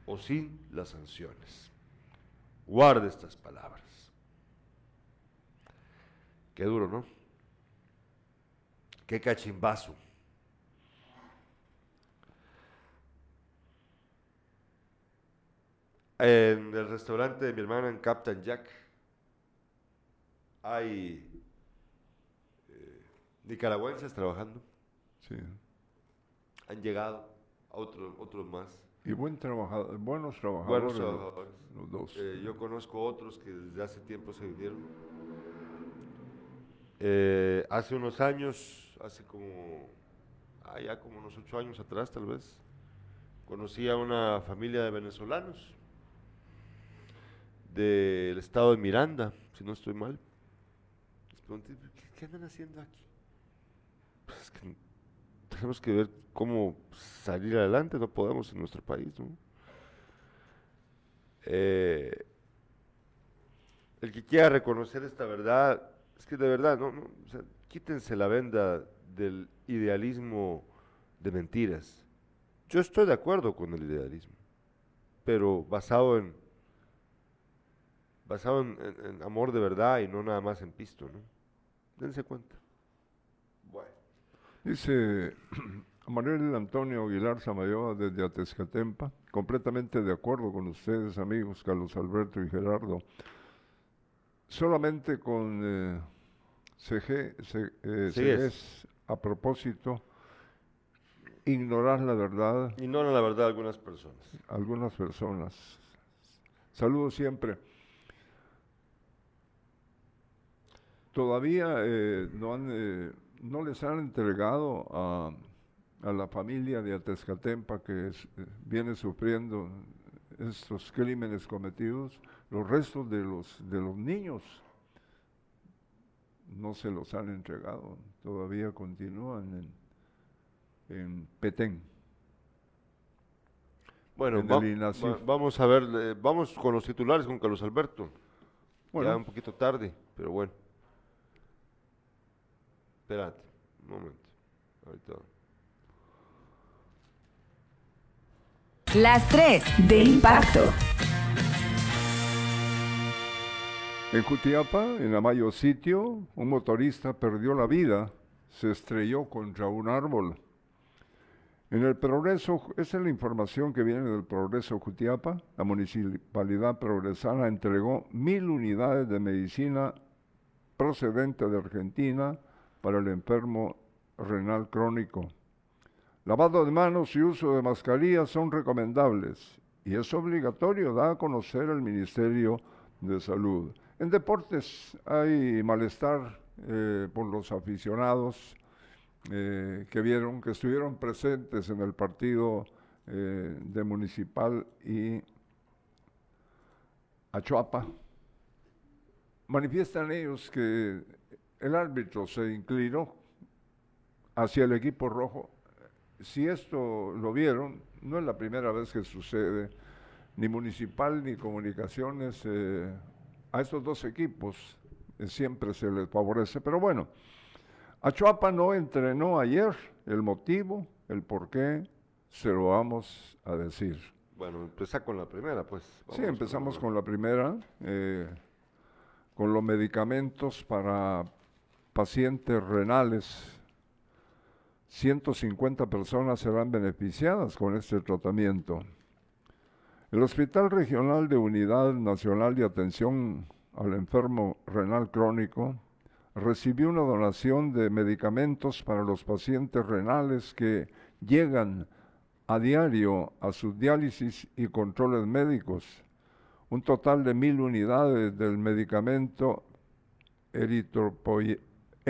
o sin las sanciones. Guarde estas palabras. Qué duro, ¿no? Qué cachimbazo. En el restaurante de mi hermana en Captain Jack hay nicaragüenses trabajando. Sí. Han llegado a otros otros más. Y buen trabajador, buenos trabajadores. Buenos trabajadores. Los dos. Eh, yo conozco otros que desde hace tiempo se vinieron. Eh, hace unos años, hace como, ah, ya como unos ocho años atrás tal vez, conocí a una familia de venezolanos del estado de Miranda, si no estoy mal. Les pregunté, ¿qué, qué andan haciendo aquí? Pues tenemos que ver cómo salir adelante, no podemos en nuestro país. ¿no? Eh, el que quiera reconocer esta verdad, es que de verdad, no, no, quítense la venda del idealismo de mentiras. Yo estoy de acuerdo con el idealismo, pero basado en basado en- en amor de verdad y no nada más en pisto, ¿no? Dense cuenta. Dice [clears throat] Manuel Antonio Aguilar Samayoa desde Atezcatempa, completamente de acuerdo con ustedes, amigos Carlos Alberto y Gerardo. Solamente con eh, CG, C- eh. Cegués, a propósito, ignorar la verdad Ignoran la verdad algunas personas. algunas personas. Saludos siempre. Todavía eh, no, han, eh, no les han entregado a, a la familia de Atezcatempa que es- eh, viene sufriendo estos crímenes cometidos los restos de los, de los niños. No se los han entregado, todavía continúan en, en Petén. Bueno, va- va- vamos a ver, eh, vamos con los titulares con Carlos Alberto. Bueno. Ya un poquito tarde, pero bueno. Espérate, un momento. Ahorita. Las 3 de impacto. En Jutiapa, en Amayo Sitio, un motorista perdió la vida, se estrelló contra un árbol. En el Progreso, esa es la información que viene del Progreso Jutiapa, la municipalidad progresana entregó mil unidades de medicina procedente de Argentina para el enfermo renal crónico. Lavado de manos y uso de mascarillas son recomendables y es obligatorio, da a conocer el Ministerio de Salud. En deportes hay malestar eh, por los aficionados eh, que vieron, que estuvieron presentes en el partido eh, de Municipal y Achuapa. Manifiestan ellos que el árbitro se inclinó hacia el equipo rojo. Si esto lo vieron, no es la primera vez que sucede, ni municipal ni comunicaciones, eh, a estos dos equipos eh, siempre se les favorece. Pero bueno, Achuapa no entrenó ayer, el motivo, el por qué, se lo vamos a decir. Bueno, empieza con la primera, pues. sí, empezamos con, la primera, eh, con los medicamentos para pacientes renales. 150 personas serán beneficiadas con este tratamiento. El Hospital Regional de Unidad Nacional de Atención al Enfermo Renal Crónico recibió una donación de medicamentos para los pacientes renales que llegan a diario a sus diálisis y controles médicos. Un total de mil unidades del medicamento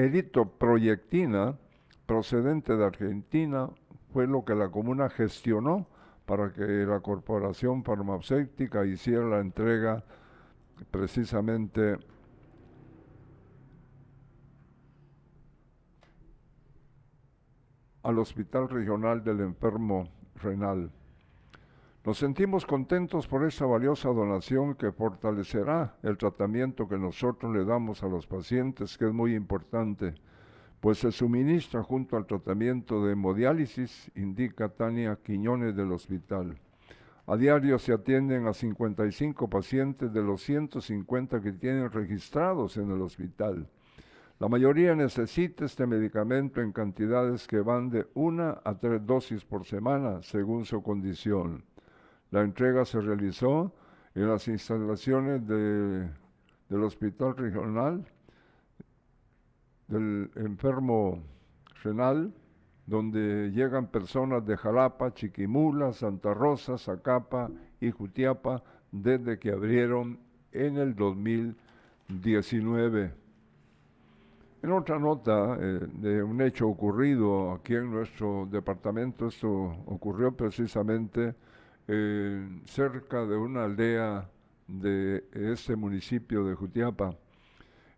eritroproyectina procedente de Argentina fue lo que la comuna gestionó para que la corporación farmacéutica hiciera la entrega precisamente al Hospital Regional del Enfermo renal. Nos sentimos contentos por esa valiosa donación que fortalecerá el tratamiento que nosotros le damos a los pacientes, que es muy importante, pues se suministra junto al tratamiento de hemodiálisis, indica Tania Quiñones del hospital. A diario se atienden a 55 pacientes de los 150 que tienen registrados en el hospital. La mayoría necesita este medicamento en cantidades que van de una a tres dosis por semana según su condición. La entrega se realizó en las instalaciones del Hospital Regional del Enfermo Renal, donde llegan personas de Jalapa, Chiquimula, Santa Rosa, Zacapa y Jutiapa desde que abrieron en el 2019. En otra nota eh, de un hecho ocurrido aquí en nuestro departamento, esto ocurrió precisamente eh, cerca de una aldea de este municipio de Jutiapa.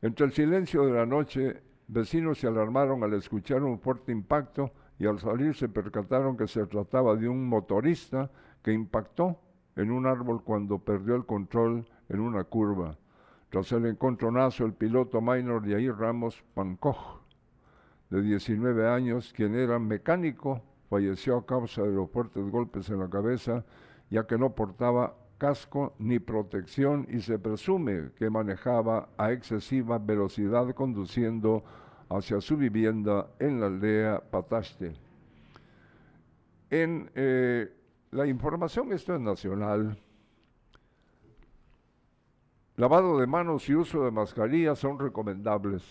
Entre el silencio de la noche, vecinos se alarmaron al escuchar un fuerte impacto y al salir se percataron que se trataba de un motorista que impactó en un árbol cuando perdió el control en una curva. Tras el encontronazo, el piloto minor Yair Ramos Pancoj, de 19 años, quien era mecánico, falleció a causa de los fuertes golpes en la cabeza, ya que no portaba casco ni protección y se presume que manejaba a excesiva velocidad conduciendo hacia su vivienda en la aldea Pataste. En eh, la información, esto es nacional, Lavado de manos y uso de mascarillas son recomendables.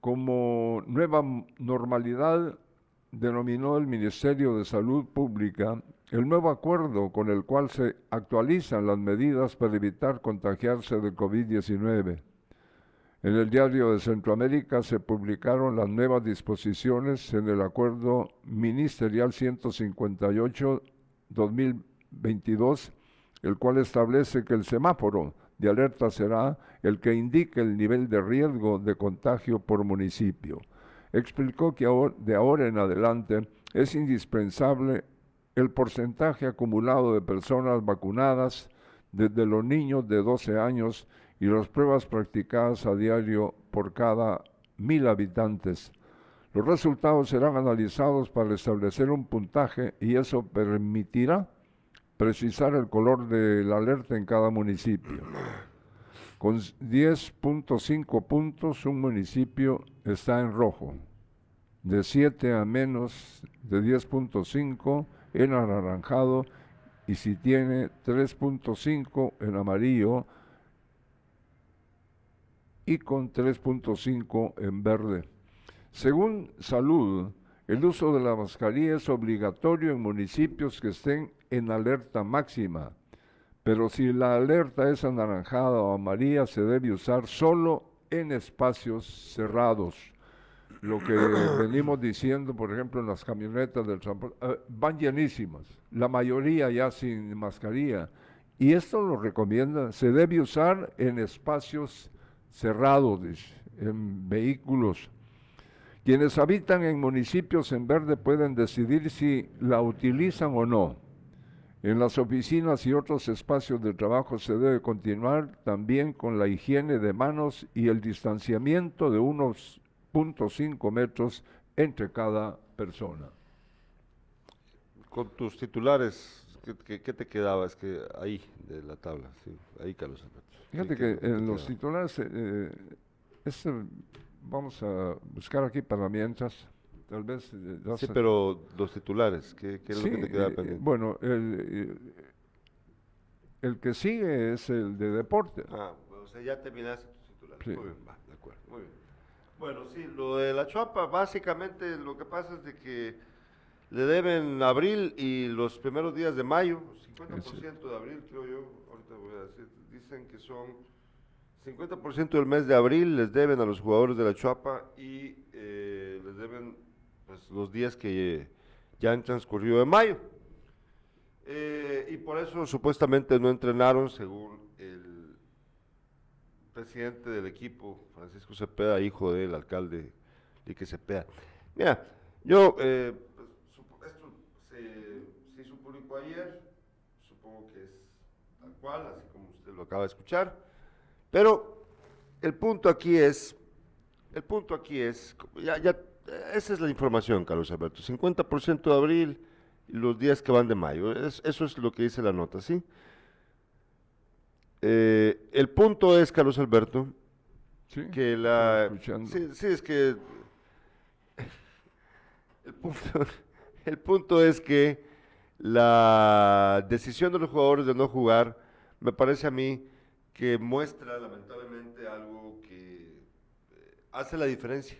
Como nueva normalidad, denominó el Ministerio de Salud Pública el nuevo acuerdo con el cual se actualizan las medidas para evitar contagiarse de COVID-19. En el diario de Centroamérica se publicaron las nuevas disposiciones en el Acuerdo Ministerial 158-2022 el cual establece que el semáforo de alerta será el que indique el nivel de riesgo de contagio por municipio. Explicó que de ahora en adelante es indispensable el porcentaje acumulado de personas vacunadas desde los niños de 12 años y las pruebas practicadas a diario por cada mil habitantes. Los resultados serán analizados para establecer un puntaje y eso permitirá precisar el color de la alerta en cada municipio. Con 10.5 puntos, un municipio está en rojo. De 7 a menos de 10.5 en anaranjado y si tiene 3.5 en amarillo y con 3.5 en verde. Según salud, el uso de la mascarilla es obligatorio en municipios que estén en alerta máxima, pero si la alerta es anaranjada o amarilla, se debe usar solo en espacios cerrados. Lo que [clears throat] venimos diciendo, por ejemplo, en las camionetas del transporte, eh, van llenísimas, la mayoría ya sin mascarilla. Y esto lo recomienda, se debe usar en espacios cerrado, dice, en vehículos. Quienes habitan en municipios en verde pueden decidir si la utilizan o no. En las oficinas y otros espacios de trabajo se debe continuar también con la higiene de manos y el distanciamiento de unos 0.5 metros entre cada persona. Con tus titulares, ¿qué, qué- te quedaba? Es que ahí, de la tabla, sí, ahí Carlos Alberto. Fíjate Sí, que ¿qué te en los quedaba? titulares, eh, eh, este, vamos a buscar aquí para mientras, tal vez... eh, Sí, pero los titulares, ¿qué, qué es Sí, lo que te quedaba eh, pendiente? Bueno, el, eh, el que sigue es el de deporte. Ah, o sea, ya terminaste tus titulares. Sí. Muy bien, va, de acuerdo, muy bien. Bueno, sí, lo de la Chuapa, básicamente lo que pasa es de que le deben abril y los primeros días de mayo, 50% de abril, creo yo, ahorita voy a decir, dicen que son 50% del mes de abril les deben a los jugadores de la Chuapa y eh, les deben pues, los días que ya han transcurrido de mayo. Eh, y por eso supuestamente no entrenaron según presidente del equipo, Francisco Cepeda, hijo del alcalde Lique Cepeda. Mira, yo, eh, pues, esto se, se hizo público ayer, supongo que es tal cual, así como usted lo acaba de escuchar, pero el punto aquí es, el punto aquí es, ya, ya, esa es la información, Carlos Alberto, 50% de abril y los días que van de mayo, es- eso es lo que dice la nota, ¿sí? Eh, el punto es, Carlos Alberto, ¿sí? que la... Sí, sí, es que... El punto, [laughs] el punto es que la decisión de los jugadores de no jugar me parece a mí que muestra lamentablemente algo que eh, hace la diferencia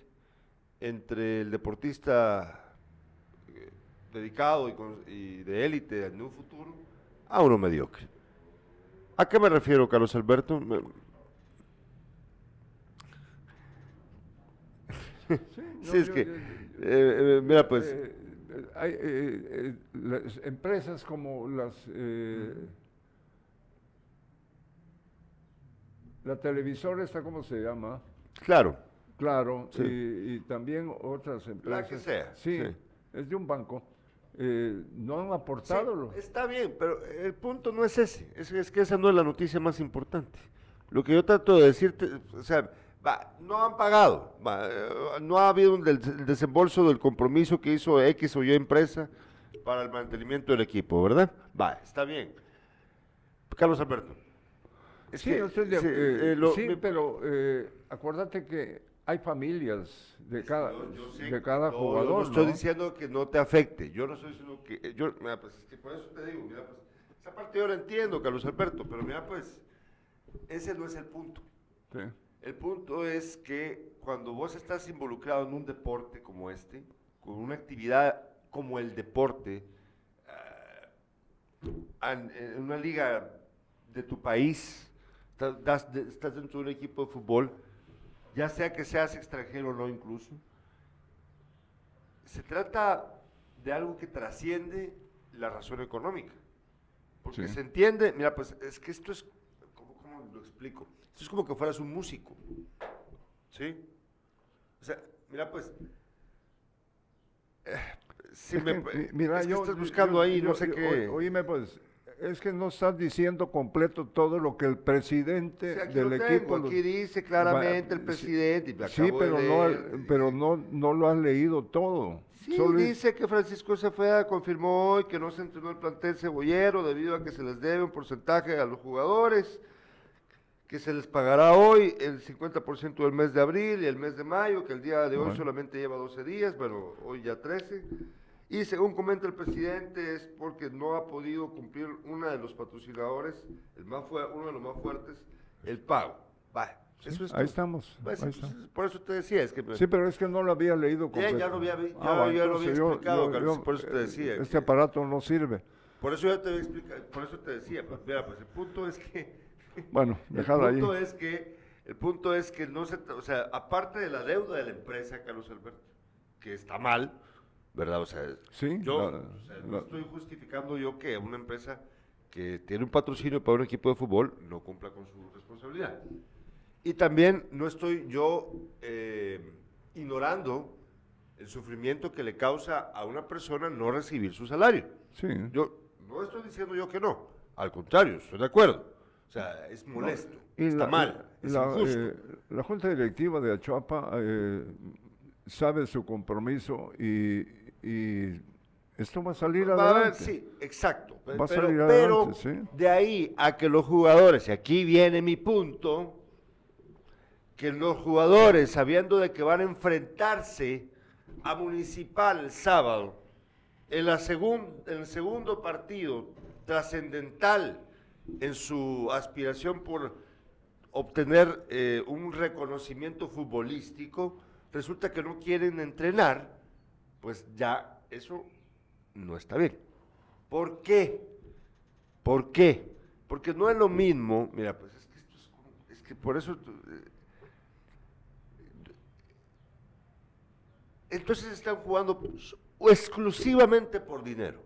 entre el deportista eh, dedicado y, con- y de élite en un futuro a uno mediocre. ¿A qué me refiero, Carlos Alberto? No, Sí, es yo- que, yo- eh, eh, mira, pues, Eh, hay eh, las empresas como las eh, la televisora esta cómo se llama claro, claro Sí. y, y también otras empresas que sea, sí, sí. es de un banco eh, no han sí, aportado lo- está bien, pero el punto no es ese, es, es que esa no es la noticia más importante. Lo que yo trato de decirte, o sea, va, no han pagado, va, eh, no ha habido un del- desembolso del compromiso que hizo X o Y empresa para el mantenimiento del equipo, ¿verdad? Va, está bien. Carlos Alberto. es sí, que, yo estoy de- sí, eh, eh, lo- sí, pero acuérdate que hay familias de cada Yo- yo sé- de cada no, jugador Yo no estoy ¿no? diciendo que no te afecte. Yo no estoy diciendo que. eh, Yo, mira, pues, es que por eso te digo, mira, pues, esa parte yo la entiendo, Carlos Alberto, pero mira, pues, ese no es el punto. Sí. El punto es que cuando vos estás involucrado en un deporte como este, con una actividad como el deporte, ah, en, en una liga de tu país, estás, estás dentro de un equipo de fútbol, ya sea que seas extranjero o no incluso, se trata de algo que trasciende la razón económica. Porque Sí. se entiende, mira, pues es que esto es, ¿cómo, cómo lo explico? Esto es como que fueras un músico. ¿Sí? O sea, mira, pues. eh, si Es me- que, mira, es que yo- estás yo- buscando yo- ahí, no yo- sé yo- qué. Oíme, pues, es que no estás diciendo completo todo lo que el presidente del tengo, equipo... aquí dice claramente el presidente. Sí, pero, no, pero no, no lo has leído todo. Sí, Solo dice que Francisco Cepeda confirmó hoy que no se entrenó el plantel cebollero debido a que se les debe un porcentaje a los jugadores, que se les pagará hoy el 50% del mes de abril y el mes de mayo, que el día de hoy Bueno. solamente lleva 12 días, bueno, hoy ya 13. Y según comenta el presidente, es porque no ha podido cumplir uno de los patrocinadores, el más uno de los más fuertes, el pago. Va, eso es ahí estamos. Pues, ahí pues, estamos. por eso te decía, es que... Sí, pero es que no lo había leído Ya, completo. ya lo había ya- va, ya lo había explicado, Carlos, por eso te eh, decía Este que- aparato no sirve. Por eso yo te voy a explicar, por eso te decía, pues, mira, pues el punto es que [laughs] Bueno, el déjalo ahí. es que el punto es que no se, o sea, aparte de la deuda de la empresa, Carlos Alberto, que está mal, ¿verdad? O sea, Sí, yo la- o sea, no la- estoy justificando yo que una empresa que tiene un patrocinio para un equipo de fútbol no cumpla con su responsabilidad. Y también no estoy yo eh, ignorando el sufrimiento que le causa a una persona no recibir su salario. Sí. Yo no estoy diciendo yo que no, al contrario, estoy de acuerdo. O sea, es molesto, Y está la- mal, es la, injusto. eh, la Junta Directiva de Achuapa eh, sabe su compromiso y, y esto va a salir Va a adelante. sí, exacto. Va a pero salir pero adelante, sí. de ahí a que los jugadores, y aquí viene mi punto, que los jugadores, sabiendo de que van a enfrentarse a Municipal el sábado, en, la segun- en el segundo partido trascendental en su aspiración por obtener eh, un reconocimiento futbolístico, resulta que no quieren entrenar, pues ya eso no está bien. ¿Por qué? ¿Por qué? Porque no es lo mismo, mira, pues es que, esto es, como- es que por eso... eh, entonces están jugando pues, exclusivamente por dinero.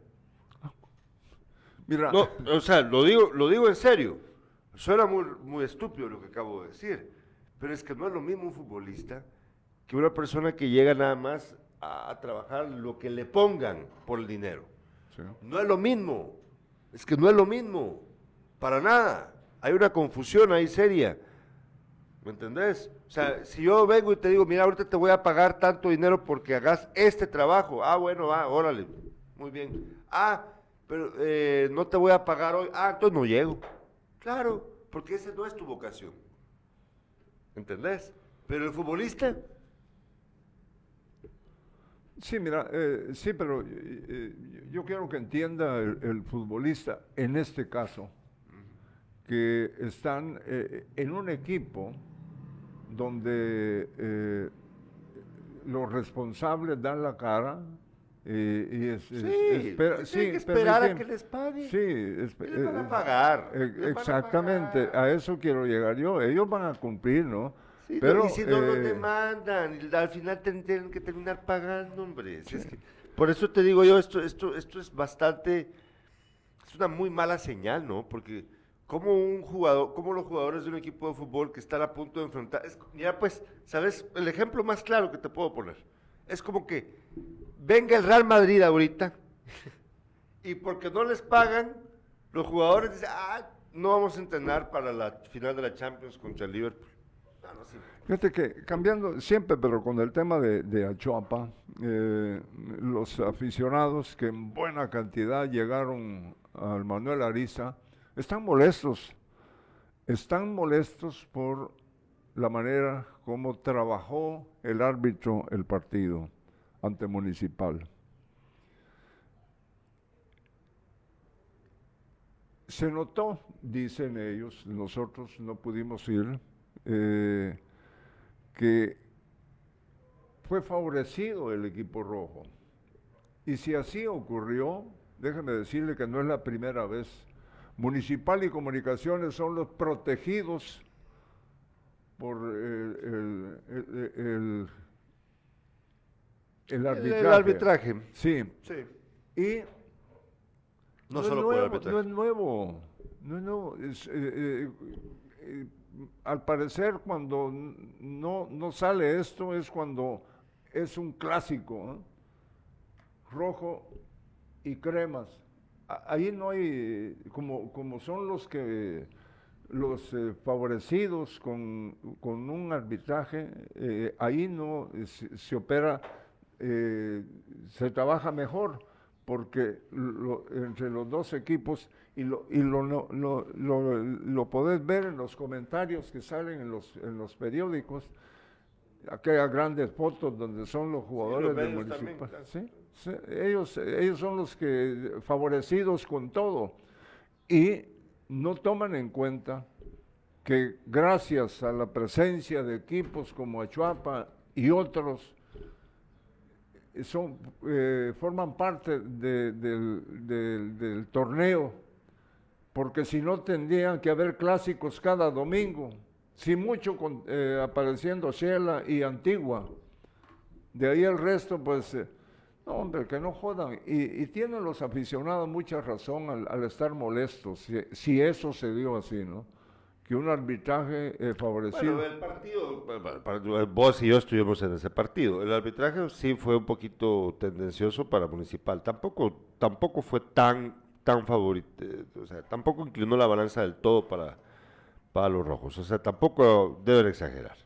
Mira, No, o sea, lo digo, lo digo en serio. Suena muy, muy estúpido lo que acabo de decir, pero es que no es lo mismo un futbolista que una persona que llega nada más a, a trabajar lo que le pongan por el dinero. sí. No es lo mismo, es que no es lo mismo, para nada. Hay una confusión ahí seria, ¿me entendés? O sea, si yo vengo y te digo, mira, ahorita te voy a pagar tanto dinero porque hagas este trabajo, ah, bueno, va, órale, muy bien. Ah, pero eh, no te voy a pagar hoy, ah, entonces no llego. Claro, porque esa no es tu vocación, ¿entendés? Pero el futbolista, Sí, mira, eh, sí, pero eh, eh, yo quiero que entienda el, el futbolista en este caso que están eh, en un equipo donde eh, los responsables dan la cara eh, y es, es- sí, espera- tienen sí, que esperar a que les pague. Sí, es- ¿Qué les van a pagar? Les van a exactamente, pagar. a eso quiero llegar yo. Ellos van a cumplir, ¿no? Sí, Pero y si no los eh, demandan, y al final tienen que terminar pagando, hombre. Si es que- por eso te digo yo, esto, esto, esto es bastante, es una muy mala señal, ¿no? Porque como un jugador, como los jugadores de un equipo de fútbol que están a punto de enfrentar, es, mira pues, ¿sabes? El ejemplo más claro que te puedo poner, es como que venga el Real Madrid ahorita [laughs] y porque no les pagan, los jugadores dicen, ah, no vamos a entrenar para la final de la Champions contra el Liverpool. Fíjate que cambiando siempre, pero con el tema de, de Achuapa, eh, los aficionados que en buena cantidad llegaron al Manuel Ariza, están molestos. Están molestos por la manera como trabajó el árbitro el partido ante Municipal. Se notó, dicen ellos, nosotros no pudimos ir, eh, que fue favorecido el equipo rojo. Y si así ocurrió, déjeme decirle que no es la primera vez. Municipal y Comunicaciones son los protegidos por el, el- el- el- arbitraje. El arbitraje. Sí. Sí. Y No, es solo por el nuevo, arbitraje. No es nuevo, no es nuevo. es, eh, eh, al parecer, cuando no, no sale esto es cuando es un clásico, rojo y cremas. Ahí no hay, como, como son los que los eh, favorecidos con, con un arbitraje, eh, ahí no eh, se, opera, se trabaja mejor, porque lo- entre los dos equipos, y lo, y lo, lo, lo, podés ver en los comentarios que salen en los, en los periódicos, aquellas grandes fotos donde son los jugadores del también, municipal. claro. ¿sí? Sí, ellos, ellos son los que favorecidos con todo y no toman en cuenta que gracias a la presencia de equipos como Achuapa y otros son, eh, forman parte de- del, del- torneo, porque si no tendrían que haber clásicos cada domingo, si mucho con- eh, apareciendo Shela y Antigua. De ahí el resto, pues, eh, no, hombre, que no jodan. Y, y tienen los aficionados mucha razón al, estar molestos, si eso se dio así, ¿no? Que un arbitraje eh, favorecido. Bueno, el partido, vos y yo estuvimos en ese partido. El arbitraje sí fue un poquito tendencioso para Municipal. Tampoco, tampoco fue tan, tan favorito, o sea, tampoco inclinó la balanza del todo para, para los rojos. O sea, tampoco deben exagerar.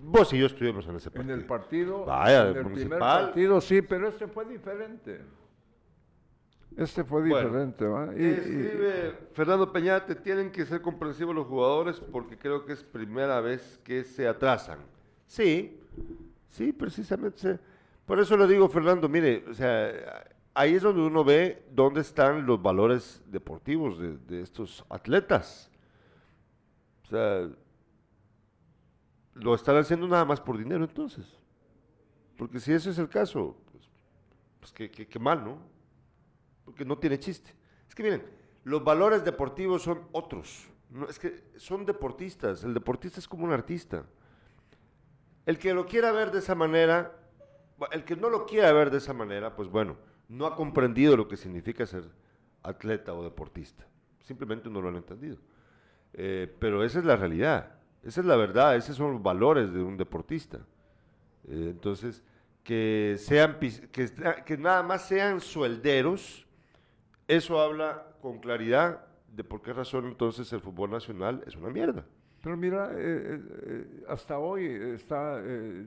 Vos y yo estuvimos en ese En partido. el partido, Vaya, en el el primer partido sí, pero este fue diferente. Este fue Bueno, diferente, ¿va? Y- y- Escribe Fernando Peñate, tienen que ser comprensivos los jugadores porque creo que es primera vez que se atrasan. Sí, sí, precisamente. Por eso le digo, Fernando, mire, o sea, ahí es donde uno ve dónde están los valores deportivos de, de estos atletas. O sea, lo están haciendo nada más por dinero entonces. Porque si ese es el caso, pues, pues qué mal, ¿no? Porque no tiene chiste. Es que miren, los valores deportivos son otros. Es que son deportistas. El deportista es como un artista. El que lo quiera ver de esa manera, el que no lo quiera ver de esa manera, pues bueno, no ha comprendido lo que significa ser atleta o deportista. Simplemente no lo han entendido. Eh, pero esa es la realidad. Esa es la verdad. Esos son los valores de un deportista. Eh, entonces, que sean que nada más sean suelderos, eso habla con claridad de por qué razón entonces el fútbol nacional es una mierda. Pero mira, eh, eh, eh, hasta hoy está, eh,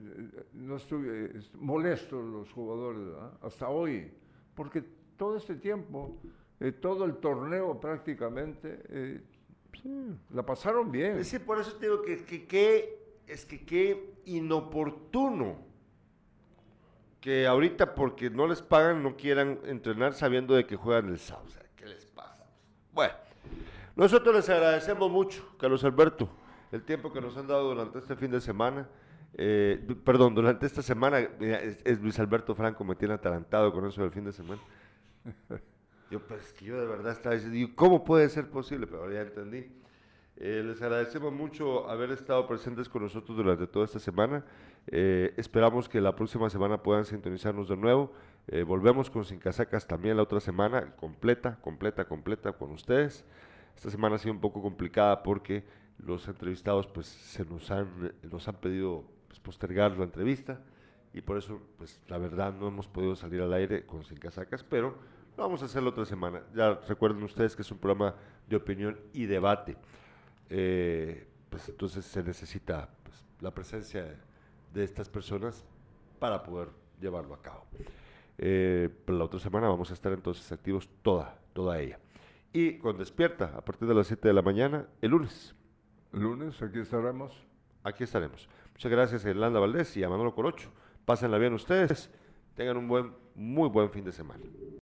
no estuve, molestos los jugadores, ¿verdad? hasta hoy, porque todo este tiempo, eh, todo el torneo prácticamente, eh, la pasaron bien. Es que por eso te digo que, que, que- es que qué inoportuno que ahorita porque no les pagan no quieran entrenar sabiendo de que juegan el sábado. O sea, ¿qué les pasa? Bueno, nosotros les agradecemos mucho, Carlos Alberto, el tiempo que nos han dado durante este fin de semana. Eh, perdón, durante esta semana, mira, es, es Luis Alberto Franco, me tiene atarantado con eso del fin de semana. [laughs] Yo, pues, es que yo de verdad estaba diciendo, ¿cómo puede ser posible? Pero ya entendí. Eh, les agradecemos mucho haber estado presentes con nosotros durante toda esta semana. Eh, esperamos que la próxima semana puedan sintonizarnos de nuevo. Eh, volvemos con Sin Casacas también la otra semana, completa, completa, completa con ustedes. Esta semana ha sido un poco complicada porque los entrevistados pues se nos han, nos han pedido pues, postergar la entrevista y por eso pues la verdad no hemos podido salir al aire con Sin Casacas, pero lo vamos a hacer la otra semana. Ya recuerden ustedes que es un programa de opinión y debate. Eh, pues entonces se necesita pues, la presencia de, estas personas para poder llevarlo a cabo. Eh, la otra semana vamos a estar entonces activos toda, toda ella. Y con Despierta, a partir de las 7 de la mañana, el lunes. El lunes aquí estaremos. Aquí estaremos. Muchas gracias a Irlanda Valdés y a Manolo Corocho. Pásenla bien ustedes. Tengan un buen, muy buen fin de semana.